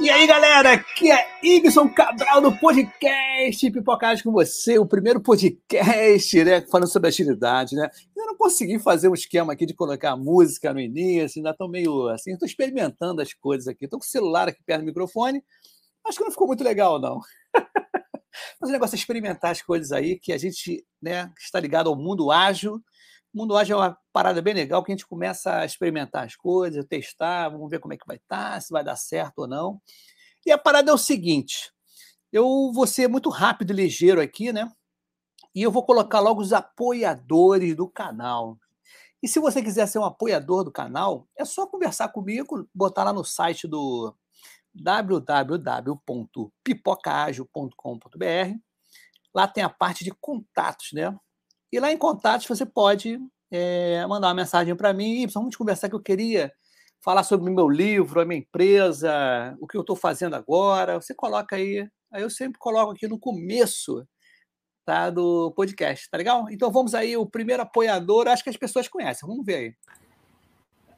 E aí, galera, aqui é Ibson Cabral do podcast Pipocagem com você, o primeiro podcast, né, falando sobre agilidade, né? Eu não consegui fazer um esquema aqui de colocar música no início, ainda estou meio assim, estou experimentando as coisas aqui, estou com o celular aqui perto do microfone, acho que não ficou muito legal, não. Mas o negócio é experimentar as coisas aí, que a gente né, está ligado ao mundo ágil, o mundo ágil é uma parada bem legal que a gente começa a experimentar as coisas, testar, vamos ver como é que vai estar, tá, se vai dar certo ou não. E a parada é o seguinte: eu vou ser muito rápido e ligeiro aqui, né? E eu vou colocar logo os apoiadores do canal. E se você quiser ser um apoiador do canal, é só conversar comigo, botar lá no site do www.pipocaagil.com.br. Lá tem a parte de contatos, né? E lá em contatos você pode é, mandar uma mensagem para mim, vamos conversar que eu queria falar sobre o meu livro, a minha empresa, o que eu estou fazendo agora. Você coloca aí, aí eu sempre coloco aqui no começo tá, do podcast, tá legal? Então vamos aí, o primeiro apoiador, acho que as pessoas conhecem, vamos ver aí.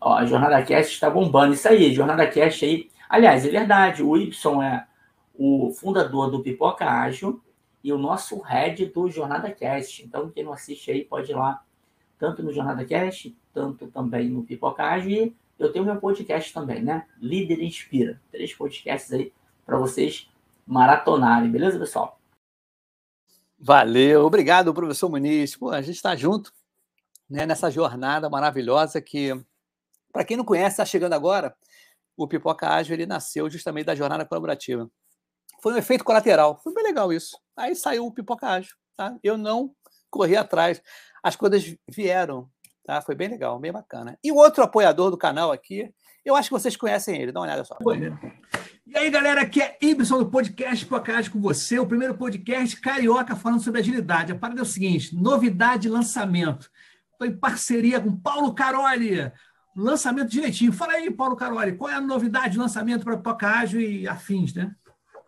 Ó, a Jornada Cast está bombando, isso aí, Jornada Cast aí. Aliás, é verdade, o Y é o fundador do Pipoca Ágil, e o nosso head do Jornada Cast. Então, quem não assiste aí pode ir lá, tanto no Jornada Cast, tanto também no Pipocage. E eu tenho meu podcast também, né? Líder Inspira. Três podcasts aí para vocês maratonarem, beleza, pessoal? Valeu, obrigado, professor Muniz. Pô, a gente está junto né, nessa jornada maravilhosa que, para quem não conhece, está chegando agora, o Pipoca Ágil ele nasceu justamente da jornada colaborativa. Foi um efeito colateral. Foi bem legal isso. Aí saiu o pipoca ágil. Tá? Eu não corri atrás. As coisas vieram. Tá? Foi bem legal, bem bacana. E o outro apoiador do canal aqui, eu acho que vocês conhecem ele. Dá uma olhada só. E aí, galera, aqui é Ibson do podcast Podcast com você, o primeiro podcast carioca falando sobre agilidade. A parada é o seguinte: novidade de lançamento. Estou em parceria com Paulo Caroli. Lançamento direitinho. Fala aí, Paulo Caroli, qual é a novidade de lançamento para Pipoca Ágil e afins, né?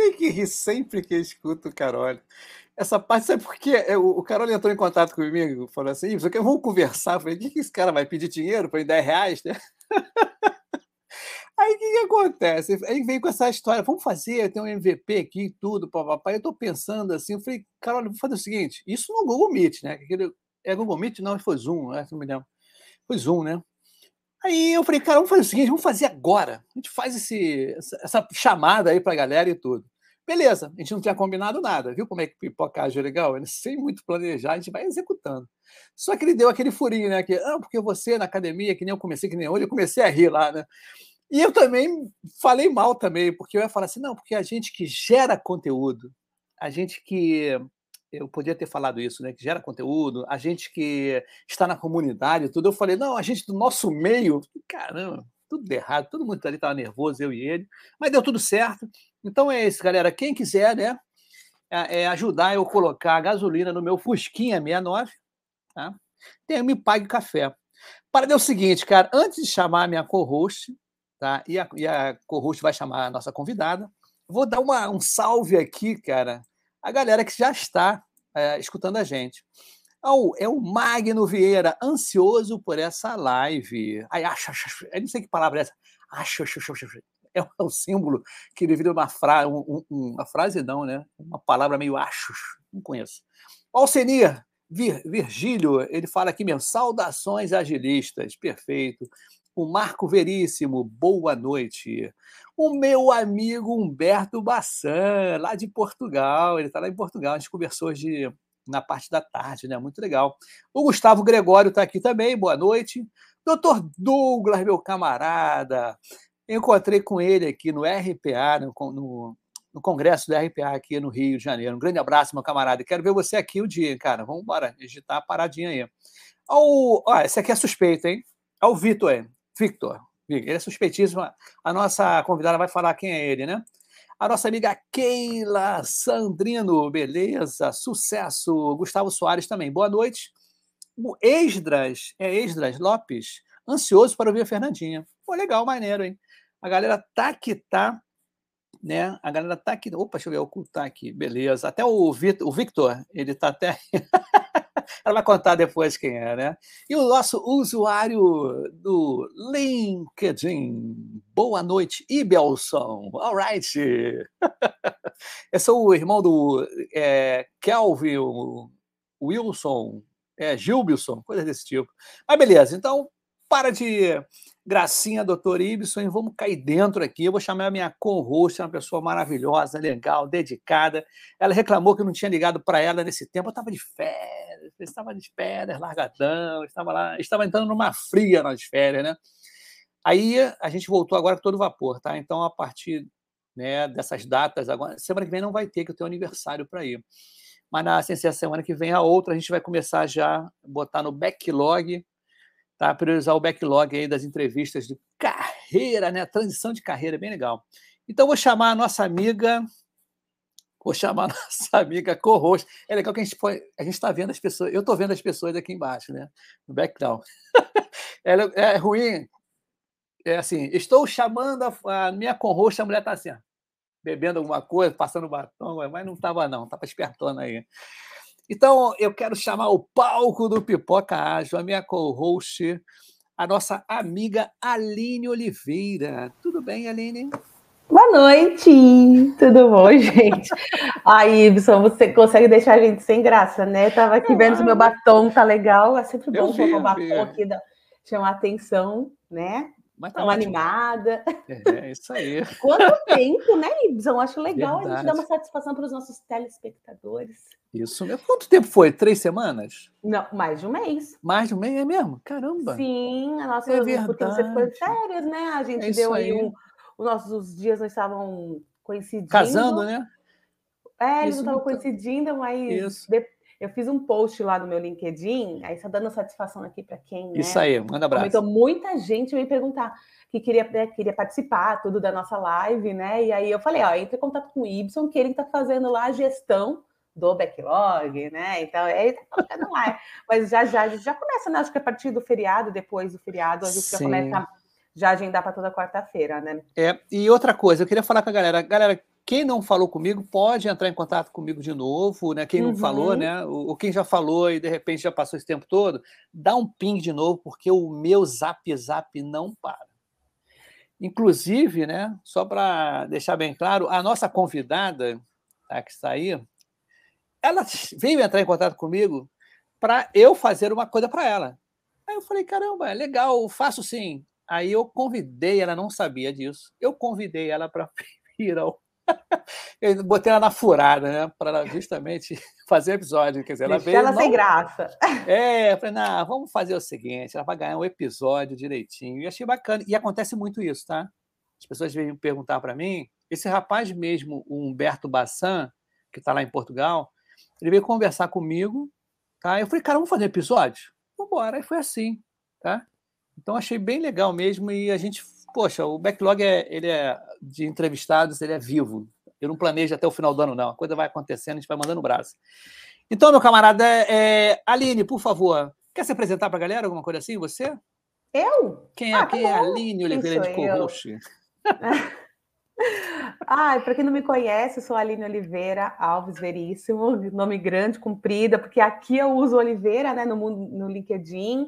tenho que rir sempre que eu escuto o Carol. Essa parte, sabe por quê? É, o Carol entrou em contato comigo, falou assim: vamos conversar. Eu falei: o que, que esse cara vai pedir dinheiro para 10 reais? Né? Aí o que, que, acontece? Aí vem com essa história: vamos fazer, tem um MVP aqui tudo, papai. Eu estou pensando assim, eu falei: Carol, vou fazer o seguinte: isso no Google Meet, né? É Google Meet? Não, foi Zoom, não me lembro. Foi Zoom, né? Aí eu falei, cara, vamos fazer o seguinte, vamos fazer agora. A gente faz esse, essa chamada aí para a galera e tudo. Beleza, a gente não tinha combinado nada, viu como é que pipocagem é legal? Sem muito planejar, a gente vai executando. Só que ele deu aquele furinho, né? Que, ah, porque você na academia, que nem eu comecei, que nem hoje, eu comecei a rir lá, né? E eu também falei mal também, porque eu ia falar assim, não, porque a gente que gera conteúdo, a gente que eu podia ter falado isso, né? Que gera conteúdo, a gente que está na comunidade tudo. Eu falei, não, a gente do nosso meio, caramba, tudo errado, todo mundo ali estava nervoso, eu e ele, mas deu tudo certo. Então é isso, galera. Quem quiser, né? É, é ajudar eu colocar a gasolina no meu Fusquinha 69, tá? Tem, me pague café. Para dar o seguinte, cara, antes de chamar a minha co-host, tá? E a, a co-host vai chamar a nossa convidada, vou dar uma, um salve aqui, cara, a galera que já está é, escutando a gente. Oh, é o Magno Vieira, ansioso por essa live. Ai, acho, acho, eu não sei que palavra é essa. Acho, acho, acho, acho. É um símbolo que ele vira uma frase, um, um, uma frase não, né? Uma palavra meio achos, não conheço. Alcenir, Vir, Virgílio, ele fala aqui mesmo, saudações agilistas, perfeito. O Marco Veríssimo, boa noite. O meu amigo Humberto Bassan, lá de Portugal, ele está lá em Portugal, a gente conversou hoje na parte da tarde, né? Muito legal. O Gustavo Gregório está aqui também, boa noite. Doutor Douglas, meu camarada, encontrei com ele aqui no RPA, no, no, no Congresso do RPA aqui no Rio de Janeiro. Um grande abraço, meu camarada. Quero ver você aqui o dia, cara. Vamos embora, digitar a paradinha aí. Ao, ó, esse aqui é suspeito, hein? É o Vitor? Victor. Ele é suspeitíssimo. A nossa convidada vai falar quem é ele, né? A nossa amiga Keila Sandrino, beleza? Sucesso. Gustavo Soares também. Boa noite. O Esdras, é Esdras Lopes, ansioso para ouvir a Fernandinha. Pô, legal, maneiro, hein? A galera tá que tá né? A galera tá aqui. Opa, deixa eu ver, ocultar aqui. Beleza. Até o Victor, o Victor ele tá até. Ela vai contar depois quem é, né? E o nosso usuário do LinkedIn. Boa noite, Ibelson. All right. Eu sou o irmão do é, Kelvin Wilson, é, Gilbilson, coisa desse tipo. Mas beleza, então para de gracinha, doutor Ibson, e vamos cair dentro aqui. Eu vou chamar a minha co-host, uma pessoa maravilhosa, legal, dedicada. Ela reclamou que eu não tinha ligado para ela nesse tempo. Eu estava de férias, estava de férias, largadão, estava lá, estava entrando numa fria nas férias, né? Aí a gente voltou agora com todo vapor, tá? Então, a partir né, dessas datas, agora, semana que vem não vai ter, que eu tenho aniversário para ir. Mas na ciência semana que vem a outra, a gente vai começar já botar no backlog tá? Priorizar o backlog aí das entrevistas de carreira, né? Transição de carreira, bem legal. Então, vou chamar a nossa amiga, vou chamar nossa amiga co-host. É legal que a gente foi, a gente está vendo as pessoas, eu estou vendo as pessoas aqui embaixo, né? No background. é, é ruim. É assim, estou chamando a, a minha co-host, a mulher está assim, ó, bebendo alguma coisa, passando batom, mas não estava não, estava espertona aí. Então, eu quero chamar o palco do Pipoca Ágil, a minha co-host, a nossa amiga Aline Oliveira. Tudo bem, Aline? Boa noite! Tudo bom, gente? Aí, Ibson, você consegue deixar a gente sem graça, né? Tava aqui vendo se meu batom tá legal. É sempre bom colocar o batom aqui, chamar atenção, né? Mas tá animada. É, é, isso aí. Quanto tempo, né, Ibson? Acho legal Verdade. a gente dar uma satisfação para os nossos telespectadores. Isso mesmo. Quanto tempo foi? Três semanas? Não, mais de um mês. Mais de um mês é mesmo? Caramba. Sim, a nossa. É. Porque você foi de férias, né? A gente é deu aí um. Os nossos dias não estavam coincidindo. Casando, né? É, eles não estavam coincidindo, mas Isso. Eu fiz um post lá no meu LinkedIn, aí está dando satisfação aqui para quem. Né? Isso aí, manda abraço. Então, muita gente me perguntar que queria, né, queria participar tudo da nossa live, né? E aí eu falei, ó, entre em contato com o Ibson, que ele está fazendo lá a gestão do backlog, né? Então, ele está colocando lá. Mas já, já, já começa, né? Acho que a partir do feriado, depois do feriado, a gente Sim. já começa já agendar para toda quarta-feira, né? É, e outra coisa, eu queria falar com a galera, galera, quem não falou comigo pode entrar em contato comigo de novo, né? Quem não uhum. falou, né? Ou quem já falou e de repente já passou esse tempo todo, dá um ping de novo, porque o meu zap zap não para. Inclusive, né? Só para deixar bem claro, a nossa convidada, tá, que está aí, ela veio entrar em contato comigo para eu fazer uma coisa para ela. Aí eu falei, caramba, legal, faço sim. Aí eu convidei, ela não sabia disso. Eu convidei ela para ir ao eu botei ela na furada, né? Para ela justamente fazer episódio. Quer dizer, ela veio. Ela não... sem graça. É, eu falei, não, vamos fazer o seguinte: ela vai ganhar um episódio direitinho. E achei bacana. E acontece muito isso, tá? As pessoas vêm perguntar para mim. Esse rapaz mesmo, o Humberto Bassan, que está lá em Portugal, Ele veio conversar comigo, tá? Eu falei, cara, vamos fazer episódio? Vambora. Aí foi assim, tá? Então achei bem legal mesmo e a gente, poxa, o backlog é, ele é de entrevistados, ele é vivo. Eu não planejo até o final do ano, não. A coisa vai acontecendo, a gente vai mandando o braço. Então, meu camarada, é... Aline, por favor, quer se apresentar para a galera, alguma coisa assim, você? Eu? Quem é, ah, tá quem é a Aline Oliveira de co-host? Ai, para quem não me conhece, eu sou Aline Oliveira Alves Veríssimo, nome grande, comprida, porque aqui eu uso Oliveira, né, no, no LinkedIn,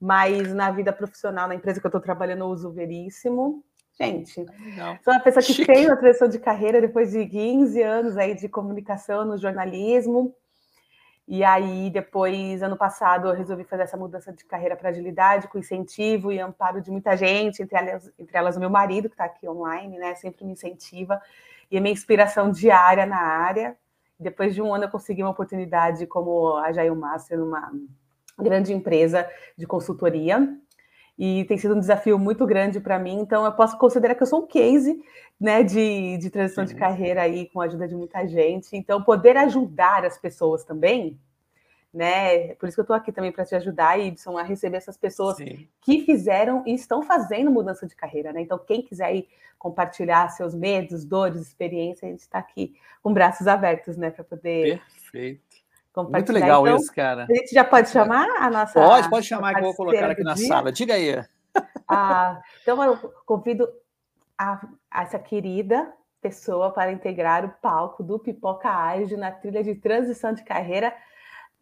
mas na vida profissional, na empresa que eu estou trabalhando, eu uso Veríssimo. Gente, Não. sou uma pessoa que Chique. tem uma transição de carreira depois de 15 anos aí de comunicação no jornalismo. E aí, depois, ano passado, eu resolvi fazer essa mudança de carreira para agilidade, com incentivo e amparo de muita gente, entre elas, entre elas o meu marido, que está aqui online, né? Sempre me incentiva, e a minha inspiração diária na área. Depois de um ano, eu consegui uma oportunidade como a Jail Master numa grande empresa de consultoria e tem sido um desafio muito grande para mim. Então, eu posso considerar que eu sou um case né, de, de transição de carreira aí, com a ajuda de muita gente. Então, poder ajudar as pessoas também, né? Por isso que eu estou aqui também para te ajudar, Ibson, a receber essas pessoas Sim. que fizeram e estão fazendo mudança de carreira, né? Então, quem quiser compartilhar seus medos, dores, experiências, a gente está aqui com braços abertos, né, para poder Perfeito. Muito legal então, isso, cara. A gente já pode chamar a nossa. Pode, pode chamar que eu vou colocar aqui na dia. sala. Diga aí. Ah, então eu convido a, a, essa querida pessoa para integrar o palco do Pipoca Ágil na trilha de transição de carreira.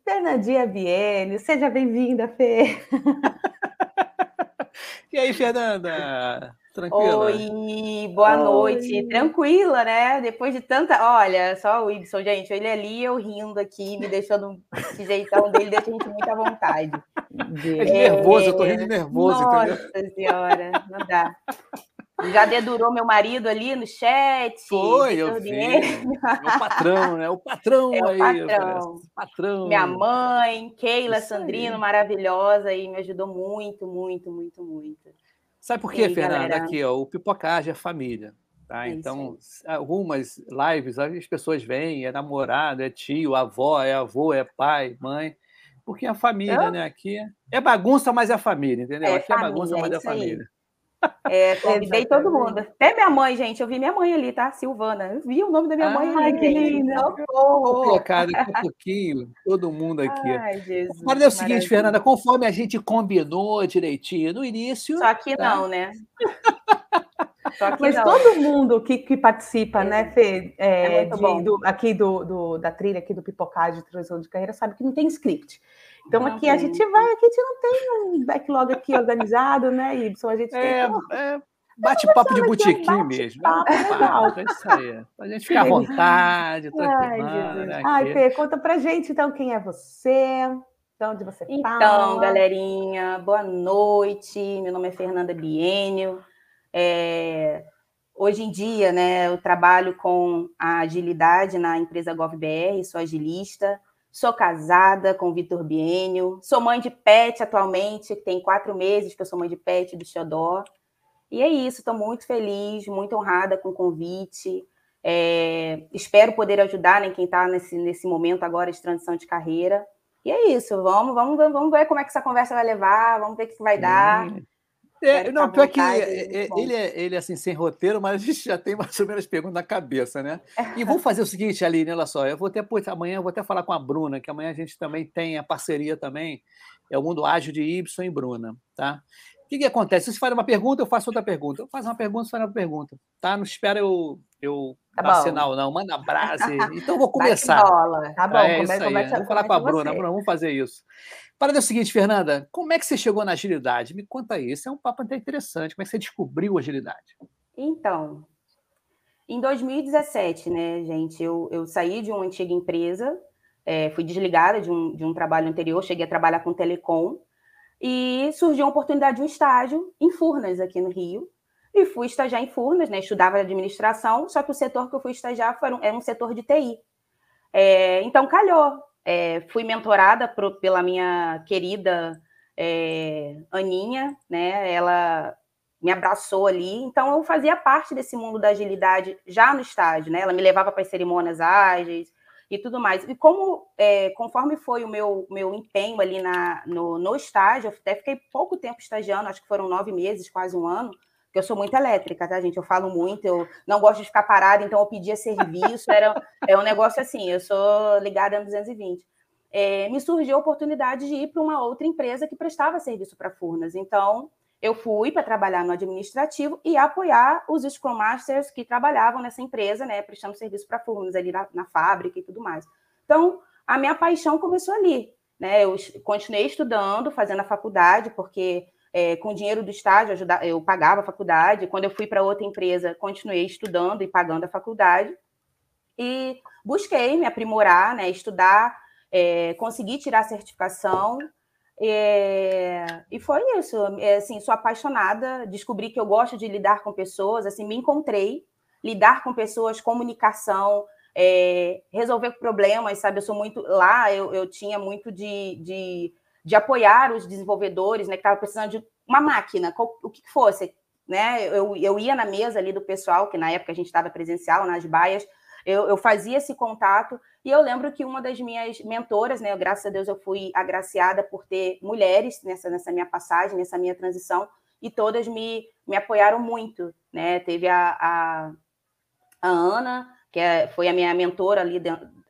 Fernandinha Biene, seja bem-vinda, Fê. e aí, Fernanda? Tranquila? Oi, boa Oi. noite. Tranquila, né? Depois de tanta. Olha, só o Ibson, gente, ele ali, eu rindo aqui, me deixando. Esse jeitão dele deixa a gente muito à vontade. É de nervoso, eu tô rindo de nervoso, Nossa entendeu? senhora, não dá. Já dedurou meu marido ali no chat. Foi, eu vi. o patrão, né? O patrão é o aí. Patrão. patrão. Minha mãe, Keila Isso Sandrino, aí. maravilhosa, e me ajudou muito, muito, muito, muito. Sabe por quê, aí, Fernanda? Galera? Aqui, ó, o Pipocagem é família. Tá? É então, algumas lives, as pessoas vêm, é namorado, é tio, avó, é avô, é pai, mãe, porque é família, né? Aqui é bagunça, mas é família, entendeu? É aqui família, é bagunça, mas é família. É, convidei todo mundo. Até minha mãe, gente. Eu vi minha mãe ali, tá? Silvana. Eu vi o nome da minha mãe Ai, que linda. Vou colocar daqui a pouquinho todo mundo aqui. Ai, Jesus. Agora é o seguinte, maravilha. Fernanda, conforme a gente combinou direitinho no início. Só que tá? não, né? Mas não. todo mundo que, que participa, é. né, Fê, é, é de, do, aqui do, do, da trilha, aqui do Pipocagem de Transição de Carreira, sabe que não tem script. Então não aqui a gente vai, aqui a gente não tem um backlog aqui organizado, né, Ibson? A gente é, tem, é, bate-papo de botequim mesmo. É, é isso aí. A gente fica à vontade, tranquilo. Ai, Ai Fê, conta pra gente, então, quem é você, de onde você então, fala. Então, galerinha, boa noite. Meu nome é Fernanda Bienio. É, hoje em dia, né, eu trabalho com a agilidade na empresa GovBR, sou agilista. Sou casada com o Vitor Bienio. Sou mãe de pet atualmente, tem quatro meses que eu sou mãe de pet do Xodó. E é isso, estou muito feliz, muito honrada com o convite. É, espero poder ajudar né, quem está nesse, nesse momento agora de transição de carreira. E é isso, vamos, vamos, vamos ver como é que essa conversa vai levar, vamos ver o que vai dar. Não, pior que é, ele é, ele é assim, sem roteiro, mas a gente já tem mais ou menos perguntas na cabeça, né? E vamos fazer o seguinte, Aline, olha só, eu vou até, amanhã eu vou até falar com a Bruna, que amanhã a gente também tem a parceria também, é o Mundo Ágil de Y e Bruna, tá? O que, que acontece? Se você faz uma pergunta, eu faço outra pergunta. Eu faço uma pergunta, você faz uma pergunta, tá? Não espera eu, eu tá dar sinal, não. Manda brase. Então, eu vou começar. Tá bom, é, come, começa, vamos falar com a Bruna. Bruna, vamos fazer isso. Para é o seguinte, Fernanda, como é que você chegou na agilidade? Me conta aí, isso é um papo até interessante. Como é que você descobriu a agilidade? Então, em 2017, né, gente, eu, eu saí de uma antiga empresa, é, fui desligada de um, de um trabalho anterior, cheguei a trabalhar com telecom, e surgiu a oportunidade de um estágio em Furnas, aqui no Rio, e fui estagiar em Furnas, né, estudava administração, só que o setor que eu fui estagiar foi era um setor de TI. É, então, calhou, é, fui mentorada pro, pela minha querida é, Aninha, né? Ela me abraçou ali, então eu fazia parte desse mundo da agilidade já no estágio, né? Ela me levava para as cerimônias ágeis, e tudo mais. E como, é, conforme foi o meu, meu empenho ali na, no, no estágio, eu até fiquei pouco tempo estagiando, acho que foram nove meses, quase um ano, porque eu sou muito elétrica, tá, gente? Eu falo muito, eu não gosto de ficar parada, então eu pedia serviço, era é um negócio assim, eu sou ligada a 220. É, me surgiu a oportunidade de ir para uma outra empresa que prestava serviço para Furnas. Então, eu fui para trabalhar no administrativo e apoiar os Scrum Masters que trabalhavam nessa empresa, né, prestando serviço para Furnas ali na, na, fábrica e tudo mais. Então, a minha paixão começou ali, né? Eu continuei estudando, fazendo a faculdade, porque é, com dinheiro do estágio ajuda, eu pagava a faculdade. Quando eu fui para outra empresa, continuei estudando e pagando a faculdade. E busquei me aprimorar, né, estudar, é, consegui tirar a certificação é, e foi isso. É, assim, sou apaixonada, descobri que eu gosto de lidar com pessoas, assim, me encontrei, lidar com pessoas, comunicação, é, resolver problemas, sabe? Eu sou muito. Lá eu, eu tinha muito de, de, de apoiar os desenvolvedores, né? Que estavam precisando de uma máquina, qual, o que fosse. Né? Eu, eu ia na mesa ali do pessoal, que na época a gente estava presencial, nas baias, eu, eu, fazia esse contato e eu lembro que uma das minhas mentoras, né, graças a Deus eu fui agraciada por ter mulheres nessa, nessa minha passagem, nessa minha transição, e todas me, me apoiaram muito, né? Teve a, a, a Ana, que é, foi a minha mentora ali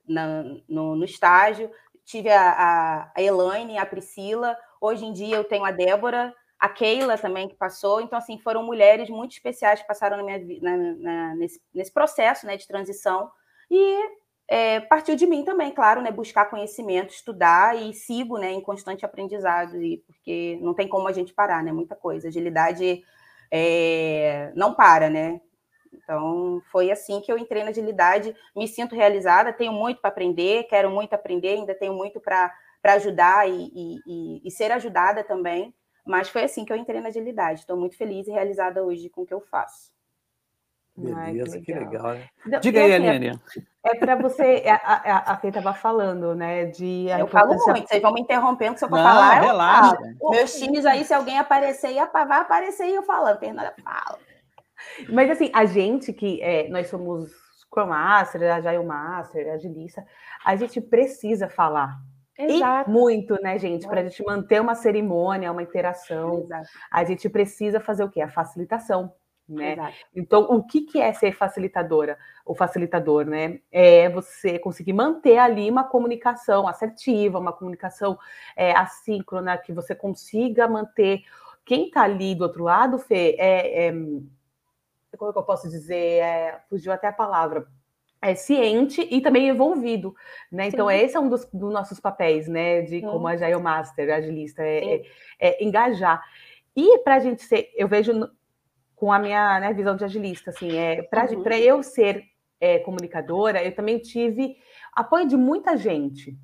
na, no, no, estágio, tive a, a, Elaine, a Priscila, hoje em dia eu tenho a Débora, a Keila também que passou. Então, assim, foram mulheres muito especiais que passaram na minha, na, na, nesse, nesse processo né, de transição. E é, partiu de mim também, claro, né, buscar conhecimento, estudar e sigo né, em constante aprendizado, e, porque não tem como a gente parar, né? Muita coisa. Agilidade é, não para, né? Então, foi assim que eu entrei na agilidade, me sinto realizada, tenho muito para aprender, quero muito aprender, ainda tenho muito para ajudar e, e, e, ser ajudada também. Mas foi assim que eu entrei na agilidade. Estou muito feliz e realizada hoje com o que eu faço. Beleza, Ai, que legal. Que legal né? Diga aí, assim, Aline. É, é para você, a, a, a Fê estava falando, né? De eu falo muito, vocês vão me interrompendo se eu for falar. Relaxa. Eu Meus times aí, se alguém aparecer, vai aparecer e eu falando, Fernanda, fala. Mas assim, a gente que é, nós somos Scrum Master, Agile Master, Agilista, a gente precisa falar Exato. E muito, né, gente? Para a gente manter uma cerimônia, uma interação, Exato. a gente precisa fazer o quê? A facilitação. Né? Exato. Então, o que, que é ser facilitadora? O facilitador, né? É você conseguir manter ali uma comunicação assertiva, uma comunicação é, assíncrona, que você consiga manter. Quem está ali do outro lado, Fê, é, é como é que eu posso dizer? É, fugiu até a palavra é ciente e também envolvido, né? Então, Sim. esse é um dos, dos, nossos papéis, né? De Sim. como Agile Master, agilista, é, é, é engajar. E para a gente ser, eu vejo com a minha né, visão de agilista, assim, é, para uhum. eu ser é, comunicadora, eu também tive apoio de muita gente,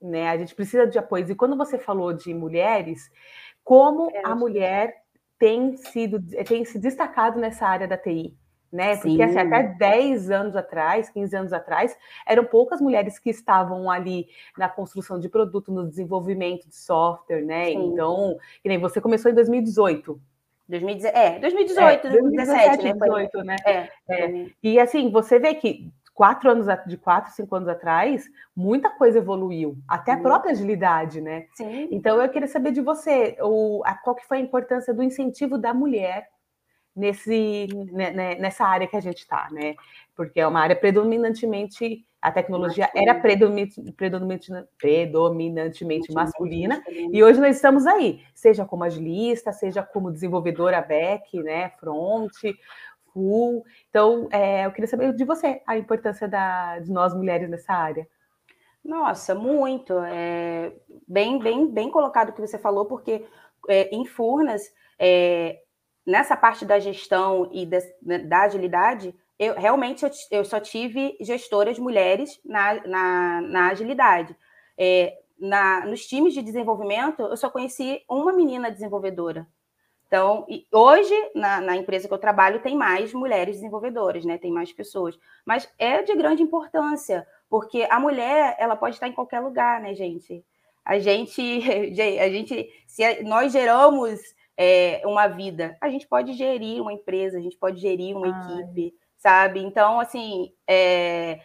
né? A gente precisa de apoio. E quando você falou de mulheres, como é, a mulher tem sido, tem se destacado nessa área da TI, né? Porque assim, até 10 anos atrás, 15 anos atrás, eram poucas mulheres que estavam ali na construção de produto, no desenvolvimento de software, né? Sim. Então, que nem você começou em 2018. 2018, é, 2018, é, 2017, 2018, né? É, é. E assim, você vê que quatro anos de quatro, cinco anos atrás, muita coisa evoluiu, até a própria agilidade, né? Sim. Então eu queria saber de você, o, a, qual que foi a importância do incentivo da mulher nesse, né, né, nessa área que a gente está, né? Porque é uma área predominantemente, a tecnologia era predominante, predominante, predominantemente masculina, e hoje nós estamos aí, seja como agilista, seja como desenvolvedora back, né, front, full. Então, é, eu queria saber de você a importância da, de nós mulheres nessa área. Nossa, muito. É, bem, bem, bem colocado o que você falou, porque é, em Furnas, é, nessa parte da gestão e da, da agilidade, eu realmente eu, eu, só tive gestoras mulheres na, na, na agilidade. É, na, nos times de desenvolvimento, eu só conheci uma menina desenvolvedora. Então, hoje, na, na, empresa que eu trabalho, tem mais mulheres desenvolvedoras, né? Tem mais pessoas. Mas é de grande importância, porque a mulher, ela pode estar em qualquer lugar, né, gente? A gente, a gente se nós geramos é, uma vida. A gente pode gerir uma empresa, a gente pode gerir uma Ai. equipe, sabe? Então, assim, é,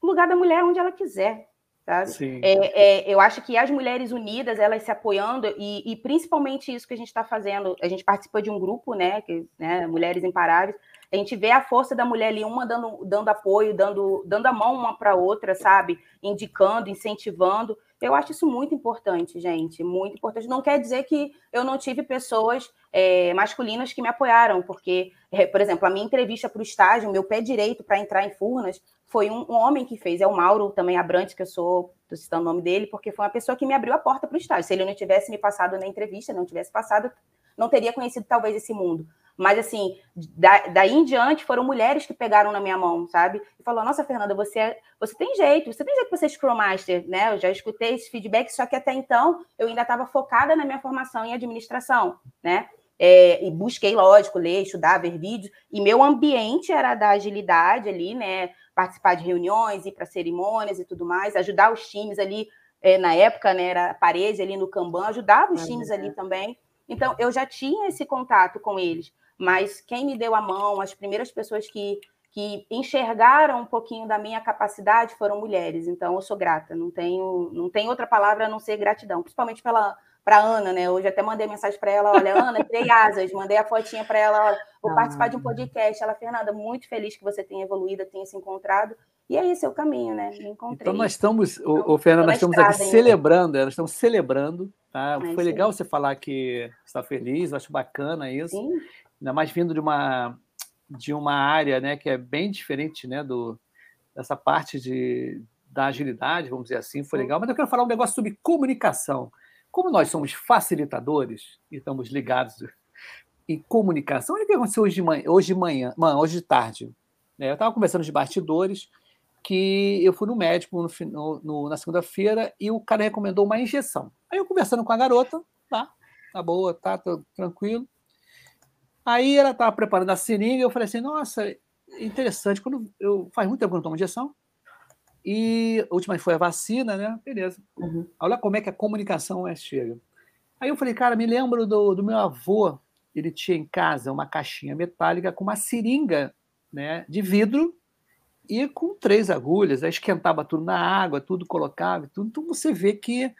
o lugar da mulher é onde ela quiser, sabe? É, é, eu acho que as mulheres unidas, elas se apoiando, e, e principalmente isso que a gente está fazendo, a gente participa de um grupo, né, que, né, Mulheres Imparáveis, a gente vê a força da mulher ali, uma dando, dando apoio, dando, dando a mão uma para outra, sabe? Indicando, incentivando. Eu acho isso muito importante, gente, muito importante. Não quer dizer que eu não tive pessoas é, masculinas que me apoiaram, porque, é, por exemplo, a minha entrevista para o estágio, meu pé direito para entrar em Furnas, foi um, um, homem que fez, é o Mauro também Abrantes, que eu sou, estou citando o nome dele, porque foi uma pessoa que me abriu a porta para o estágio. Se ele não tivesse me passado na entrevista, não tivesse passado, não teria conhecido talvez esse mundo. Mas, assim, da, daí em diante foram mulheres que pegaram na minha mão, sabe? E falou: Nossa, Fernanda, você, é, você tem jeito, você tem jeito para ser Scrum Master, né? Eu já escutei esse feedback, só que até então eu ainda estava focada na minha formação em administração, né? É, e busquei, lógico, ler, estudar, ver vídeos, e meu ambiente era da agilidade ali, né? Participar de reuniões, ir para cerimônias e tudo mais, ajudar os times ali, é, na época, né? Era a parede ali no Kanban, ajudava os times ali também. Então, eu já tinha esse contato com eles mas quem me deu a mão, as primeiras pessoas que, que enxergaram um pouquinho da minha capacidade foram mulheres. Então, eu sou grata, não tenho, não tenho outra palavra a não ser gratidão, principalmente pela para Ana, né? Hoje até mandei mensagem para ela, olha, Ana, criei asas, mandei a fotinha para ela, olha, vou ah. participar de um podcast. Ela, Fernanda, muito feliz que você tenha evoluído, tenha se encontrado. E é esse é o caminho, né? Me encontrei. Então nós estamos, o, o Fernanda, nós estamos aqui celebrando, nós estamos celebrando, tá? Foi legal você falar que está feliz, eu acho bacana isso. Sim ainda mais vindo de uma de uma área né, que é bem diferente né, do, dessa parte de, da agilidade, vamos dizer assim, foi legal. Mas eu quero falar um negócio sobre comunicação. Como nós somos facilitadores e estamos ligados em comunicação, olha o que aconteceu hoje de manhã, hoje de, manhã, hoje de tarde. Né? Eu estava conversando de bastidores que eu fui no médico no, no, na segunda-feira e o cara recomendou uma injeção. Aí eu conversando com a garota, tá, tá boa, tá tranquilo. Aí ela estava preparando a seringa, e eu falei assim, nossa, interessante, quando eu faz muito tempo que eu não tomo injeção, e a última foi a vacina, né? Beleza. Uhum. Olha como é que a comunicação é chega. Aí eu falei, cara, me lembro do, do meu avô, ele tinha em casa uma caixinha metálica com uma seringa né, de vidro e com três agulhas, aí esquentava tudo na água, tudo colocava, tudo. Então você vê que.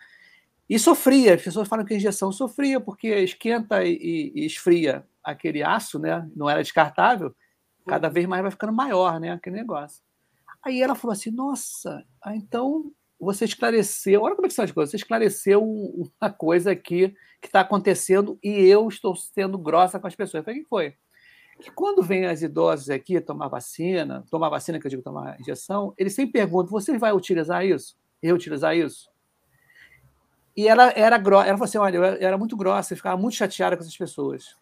E sofria, as pessoas falam que a injeção sofria, porque esquenta e, e esfria aquele aço, né? Não era descartável, cada vez mais vai ficando maior, né? Aquele negócio. Aí ela falou assim: Nossa, ah, então você esclareceu. Olha como é que são as coisas. Você esclareceu uma coisa aqui que está acontecendo e eu estou sendo grossa com as pessoas. Eu falei: O que foi? Que quando vem as idosas aqui tomar vacina, tomar vacina, que eu digo tomar injeção, eles sempre perguntam: Você vai utilizar isso? Reutilizar isso? E ela era grossa. Ela falou assim: Olha, eu era muito grossa, eu ficava muito chateada com essas pessoas.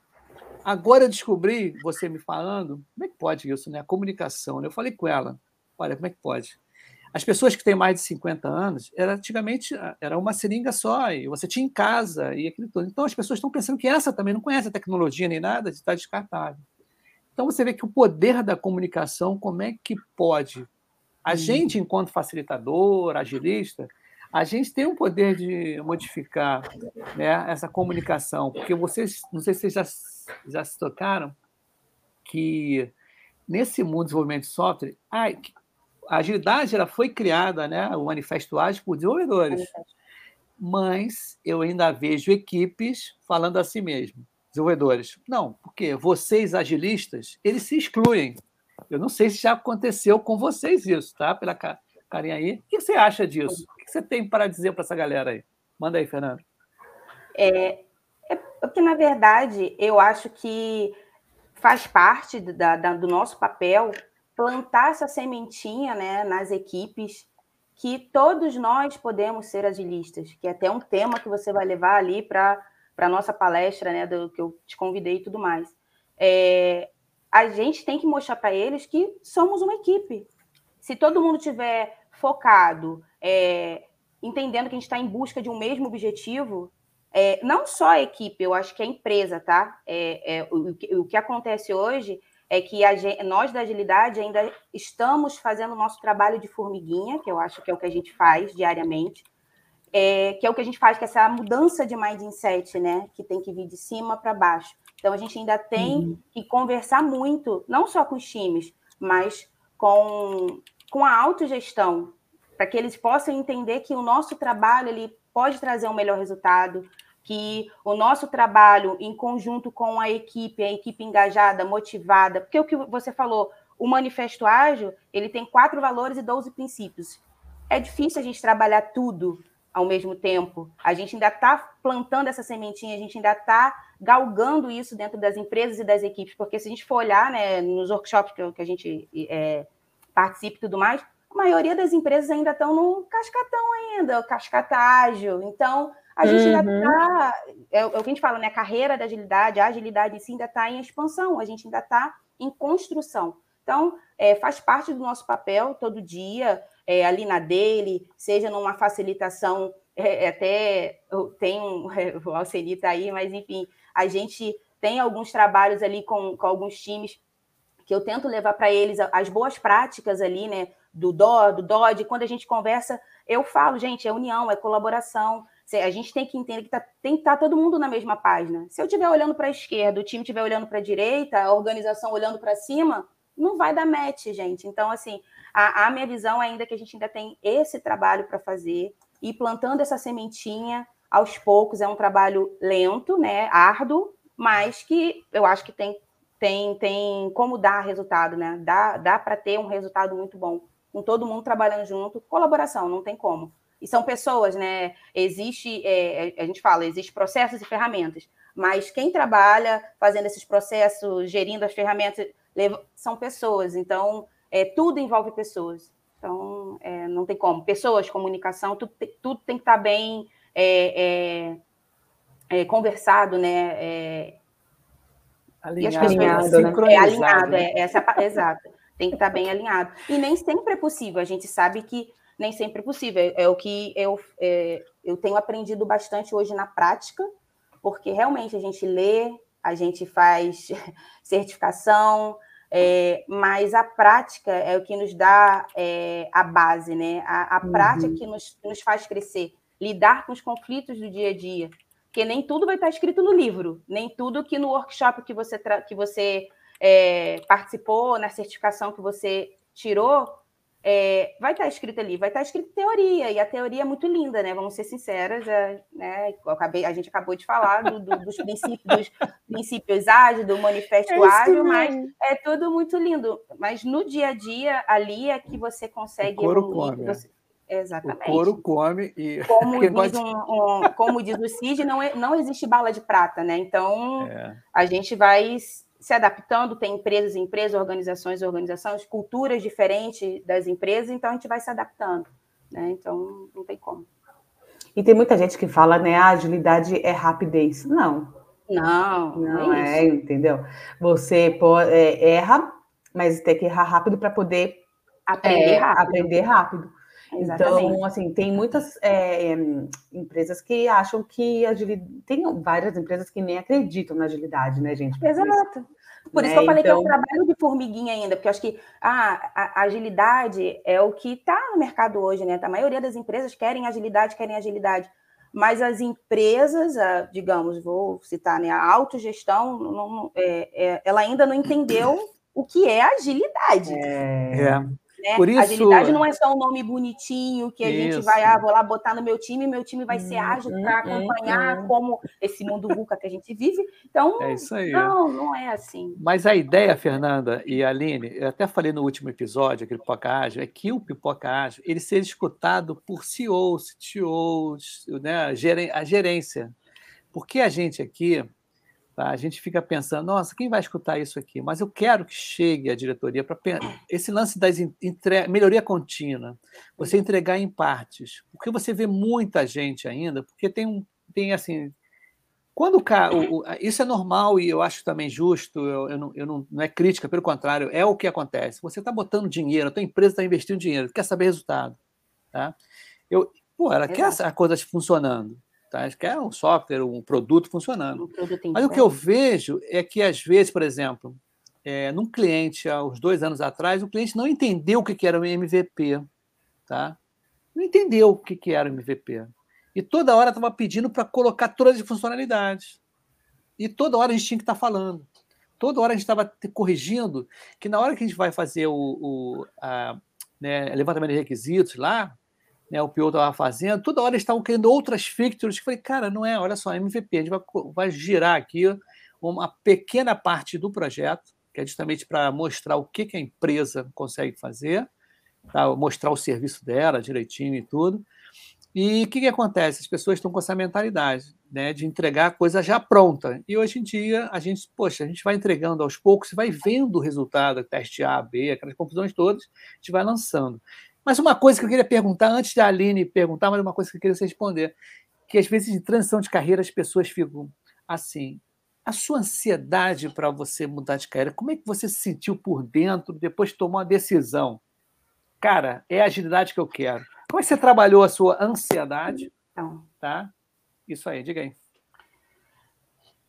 Agora eu descobri, você me falando, como é que pode isso, né? A comunicação. Né? Eu falei com ela, olha, como é que pode? As pessoas que têm mais de 50 anos, era, antigamente era uma seringa só, e você tinha em casa, e aquilo todo. Então as pessoas estão pensando que essa também não conhece a tecnologia nem nada, está descartável. Então você vê que o poder da comunicação, como é que pode? A hum. gente, enquanto facilitador, agilista, a gente tem o poder de modificar né, essa comunicação, porque vocês, não sei se vocês já, já se tocaram, que nesse mundo de desenvolvimento de software, a, a agilidade ela foi criada, né, o manifesto ágil por desenvolvedores, mas eu ainda vejo equipes falando assim mesmo, desenvolvedores, não, porque vocês agilistas, eles se excluem. Eu não sei se já aconteceu com vocês isso, tá? Pela carinha aí. O que você acha disso? que você tem para dizer para essa galera aí? Manda aí, Fernando. É, é porque, na verdade, eu acho que faz parte da, da, do nosso papel plantar essa sementinha né, nas equipes que todos nós podemos ser agilistas, que é até um tema que você vai levar ali para a nossa palestra, né, do que eu te convidei e tudo mais. É, a gente tem que mostrar para eles que somos uma equipe. Se todo mundo tiver focado, é, entendendo que a gente está em busca de um mesmo objetivo, é, não só a equipe, eu acho que a empresa, tá? É, é o, o, que acontece hoje é que a, nós da agilidade ainda estamos fazendo o nosso trabalho de formiguinha, que eu acho que é o que a gente faz diariamente, é, que é o que a gente faz, que é essa mudança de mindset, né? Que tem que vir de cima para baixo. Então a gente ainda tem uhum. que conversar muito, não só com os times, mas com com a autogestão, para que eles possam entender que o nosso trabalho ele pode trazer um melhor resultado, que o nosso trabalho em conjunto com a equipe, a equipe engajada, motivada, porque o que você falou, o manifesto ágil, ele tem quatro valores e 12 princípios. É difícil a gente trabalhar tudo ao mesmo tempo. A gente ainda está plantando essa sementinha, a gente ainda está galgando isso dentro das empresas e das equipes, porque se a gente for olhar né, nos workshops que, a gente é, participa e tudo mais, a maioria das empresas ainda estão no cascatão ainda, cascata ágil. Então, a gente uhum. ainda está. É, é, o que a gente fala, né? A carreira da agilidade, a agilidade em si ainda está em expansão, a gente ainda está em construção. Então, é, faz parte do nosso papel todo dia, é, ali na dele, seja numa facilitação, é, é até tem um, o Alceni está aí, mas enfim, a gente tem alguns trabalhos ali com, com alguns times que eu tento levar para eles as boas práticas ali, né? Do DO, do DOD, quando a gente conversa, eu falo, gente, é união, é colaboração. A gente tem que entender que tá, tem que estar tá todo mundo na mesma página. Se eu estiver olhando para a esquerda, o time estiver olhando para a direita, a organização olhando para cima, não vai dar match, gente. Então, assim, a, a minha visão ainda é que a gente ainda tem esse trabalho para fazer e plantando essa sementinha aos poucos é um trabalho lento, né, árduo, mas que eu acho que tem tem tem como dar resultado, né? Dá dá para ter um resultado muito bom com todo mundo trabalhando junto, colaboração, não tem como. E são pessoas, né? Existe, é, a gente fala, existe processos e ferramentas, mas quem trabalha fazendo esses processos, gerindo as ferramentas, são pessoas. Então, é, tudo envolve pessoas. Então, é, não tem como. Pessoas, comunicação, tudo, tudo tem que estar bem é, é, é conversado, né? É, alinhado, pessoas, né? É alinhado, né? é, essa, exato. Tem que estar bem alinhado. E nem sempre é possível. A gente sabe que nem sempre é possível. É, o que eu, eu tenho aprendido bastante hoje na prática, porque realmente a gente lê, a gente faz certificação, é, mas a prática é o que nos dá é, a base, né? A, a uhum. prática que nos, nos faz crescer, lidar com os conflitos do dia a dia. Porque nem tudo vai estar escrito no livro, nem tudo que no workshop que você, que você é, participou, na certificação que você tirou, é, vai estar escrito ali, vai estar escrito teoria, e a teoria é muito linda, né? Vamos ser sinceras, é, né? Acabei, a gente acabou de falar do, do, dos, princípios, dos princípios ágeis, do manifesto é ágil, mas é tudo muito lindo. Mas no dia a dia, ali é que você consegue couro Come, você... Exatamente. O couro come e. Como, diz, um, um, como diz o Cid, não, é, não existe bala de prata, né? Então, é. a gente vai se adaptando, tem empresas, empresas, organizações, organizações, culturas diferentes das empresas, então a gente vai se adaptando, né? Então não tem como. E tem muita gente que fala, né, a agilidade é rapidez. Não. Não, não é, é entendeu? Você pode, é, erra, mas tem que errar rápido para poder aprender, é, rápido. aprender rápido. Exatamente. Então, assim, tem muitas é, empresas que acham que agilidade. Tem várias empresas que nem acreditam na agilidade, né, gente? Exato. Por isso né? que eu falei então... que é um então trabalho de formiguinha ainda, porque eu acho que ah, a agilidade é o que está no mercado hoje, né? A maioria das empresas querem agilidade, querem agilidade. Mas as empresas, digamos, vou citar, né, a autogestão, não, é, é, ela ainda não entendeu o que é agilidade. É. Né? Por isso... Agilidade não é só um nome bonitinho que a isso. gente vai, ah, vou lá botar no meu time, meu time vai ser ágil para acompanhar como esse mundo VUCA que a gente vive. Então, é isso aí. não, não é assim. Mas a ideia, Fernanda e Aline, eu até falei no último episódio, aquele Pipoca Ágil, é que o Pipoca Ágil ele seja escutado por CEOs, CTOs, né, a gerência. Porque a gente aqui, Tá? A gente fica pensando, nossa, quem vai escutar isso aqui? Mas eu quero que chegue a diretoria para esse lance da entre... melhoria contínua, você entregar em partes, porque você vê muita gente ainda, porque tem um, tem assim, quando o cara, o, o, isso é normal e eu acho também justo, eu, eu, não, eu não, não é crítica, pelo contrário, é o que acontece. Você está botando dinheiro, a tua empresa está investindo dinheiro, quer saber resultado, tá? Eu, pô, ela quer a coisa funcionando. Tá? Quer um software, um produto funcionando. Um produto Mas o que eu vejo é que, às vezes, por exemplo, é, num cliente, há uns dois anos atrás, o cliente não entendeu o que era o MVP. Tá? Não entendeu o que era o MVP. E toda hora estava pedindo para colocar todas as funcionalidades. E toda hora a gente tinha que estar tá falando. Toda hora a gente estava corrigindo que na hora que a gente vai fazer o, o a, né, levantamento de requisitos lá, né, o PO estava fazendo, toda hora eles estavam querendo outras features. Eu falei, cara, não é, olha só, MVP, a gente vai, vai girar aqui uma pequena parte do projeto, que é justamente para mostrar o que, que a empresa consegue fazer, tá? mostrar o serviço dela direitinho e tudo. E o que, que acontece? As pessoas estão com essa mentalidade né, de entregar coisa já pronta. E hoje em dia, a gente, poxa, a gente vai entregando aos poucos, vai vendo o resultado, teste A, B, aquelas confusões todas, a gente vai lançando. Mas uma coisa que eu queria perguntar, antes da Aline perguntar, mas uma coisa que eu queria você responder, que às vezes de transição de carreira as pessoas ficam assim, a sua ansiedade para você mudar de carreira, como é que você se sentiu por dentro depois de tomar uma decisão? Cara, é a agilidade que eu quero. Como é que você trabalhou a sua ansiedade? Então. Tá? Isso aí, diga aí.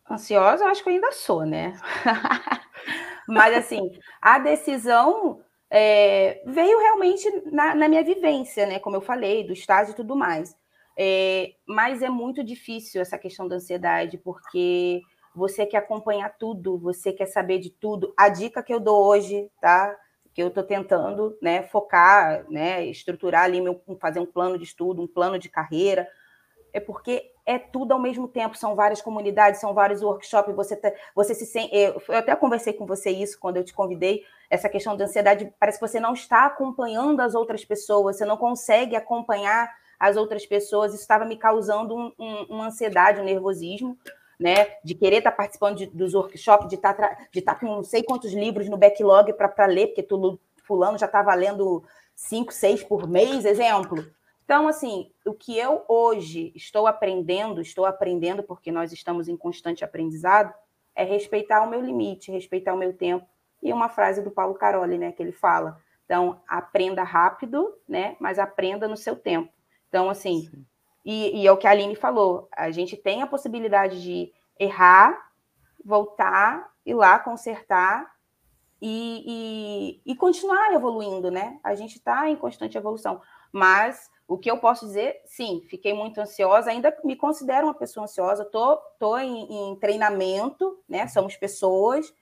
Ansiosa, eu acho que eu ainda sou, né? Mas, assim, a decisão é, veio realmente na, na, minha vivência, né? Como eu falei, do estágio e tudo mais. É, mas é muito difícil essa questão da ansiedade, porque você quer acompanhar tudo, você quer saber de tudo. A dica que eu dou hoje, tá? Que eu estou tentando né, focar, né, estruturar ali, meu, fazer um plano de estudo, um plano de carreira, é porque é tudo ao mesmo tempo, são várias comunidades, são vários workshops, você, tá, você se sente. Eu, eu até conversei com você isso quando eu te convidei, essa questão da ansiedade, parece que você não está acompanhando as outras pessoas, você não consegue acompanhar as outras pessoas, isso estava me causando um, um, uma ansiedade, um nervosismo né? De querer estar tá participando de, dos workshops, de estar, tá, de tá com não sei quantos livros no backlog para ler, porque tu, fulano já estava lendo cinco, seis por mês, exemplo. Então, assim, o que eu hoje estou aprendendo, estou aprendendo porque nós estamos em constante aprendizado, é respeitar o meu limite, respeitar o meu tempo. E uma frase do Paulo Caroli, né, que ele fala: então, aprenda rápido, né, mas aprenda no seu tempo. Então, assim, Sim. E, e, é o que a Aline falou: a gente tem a possibilidade de errar, voltar, ir lá, consertar e, e, e continuar evoluindo, né? A gente está em constante evolução. Mas o que eu posso dizer, sim, fiquei muito ansiosa, ainda me considero uma pessoa ansiosa, tô, tô em, em treinamento, né? Somos pessoas,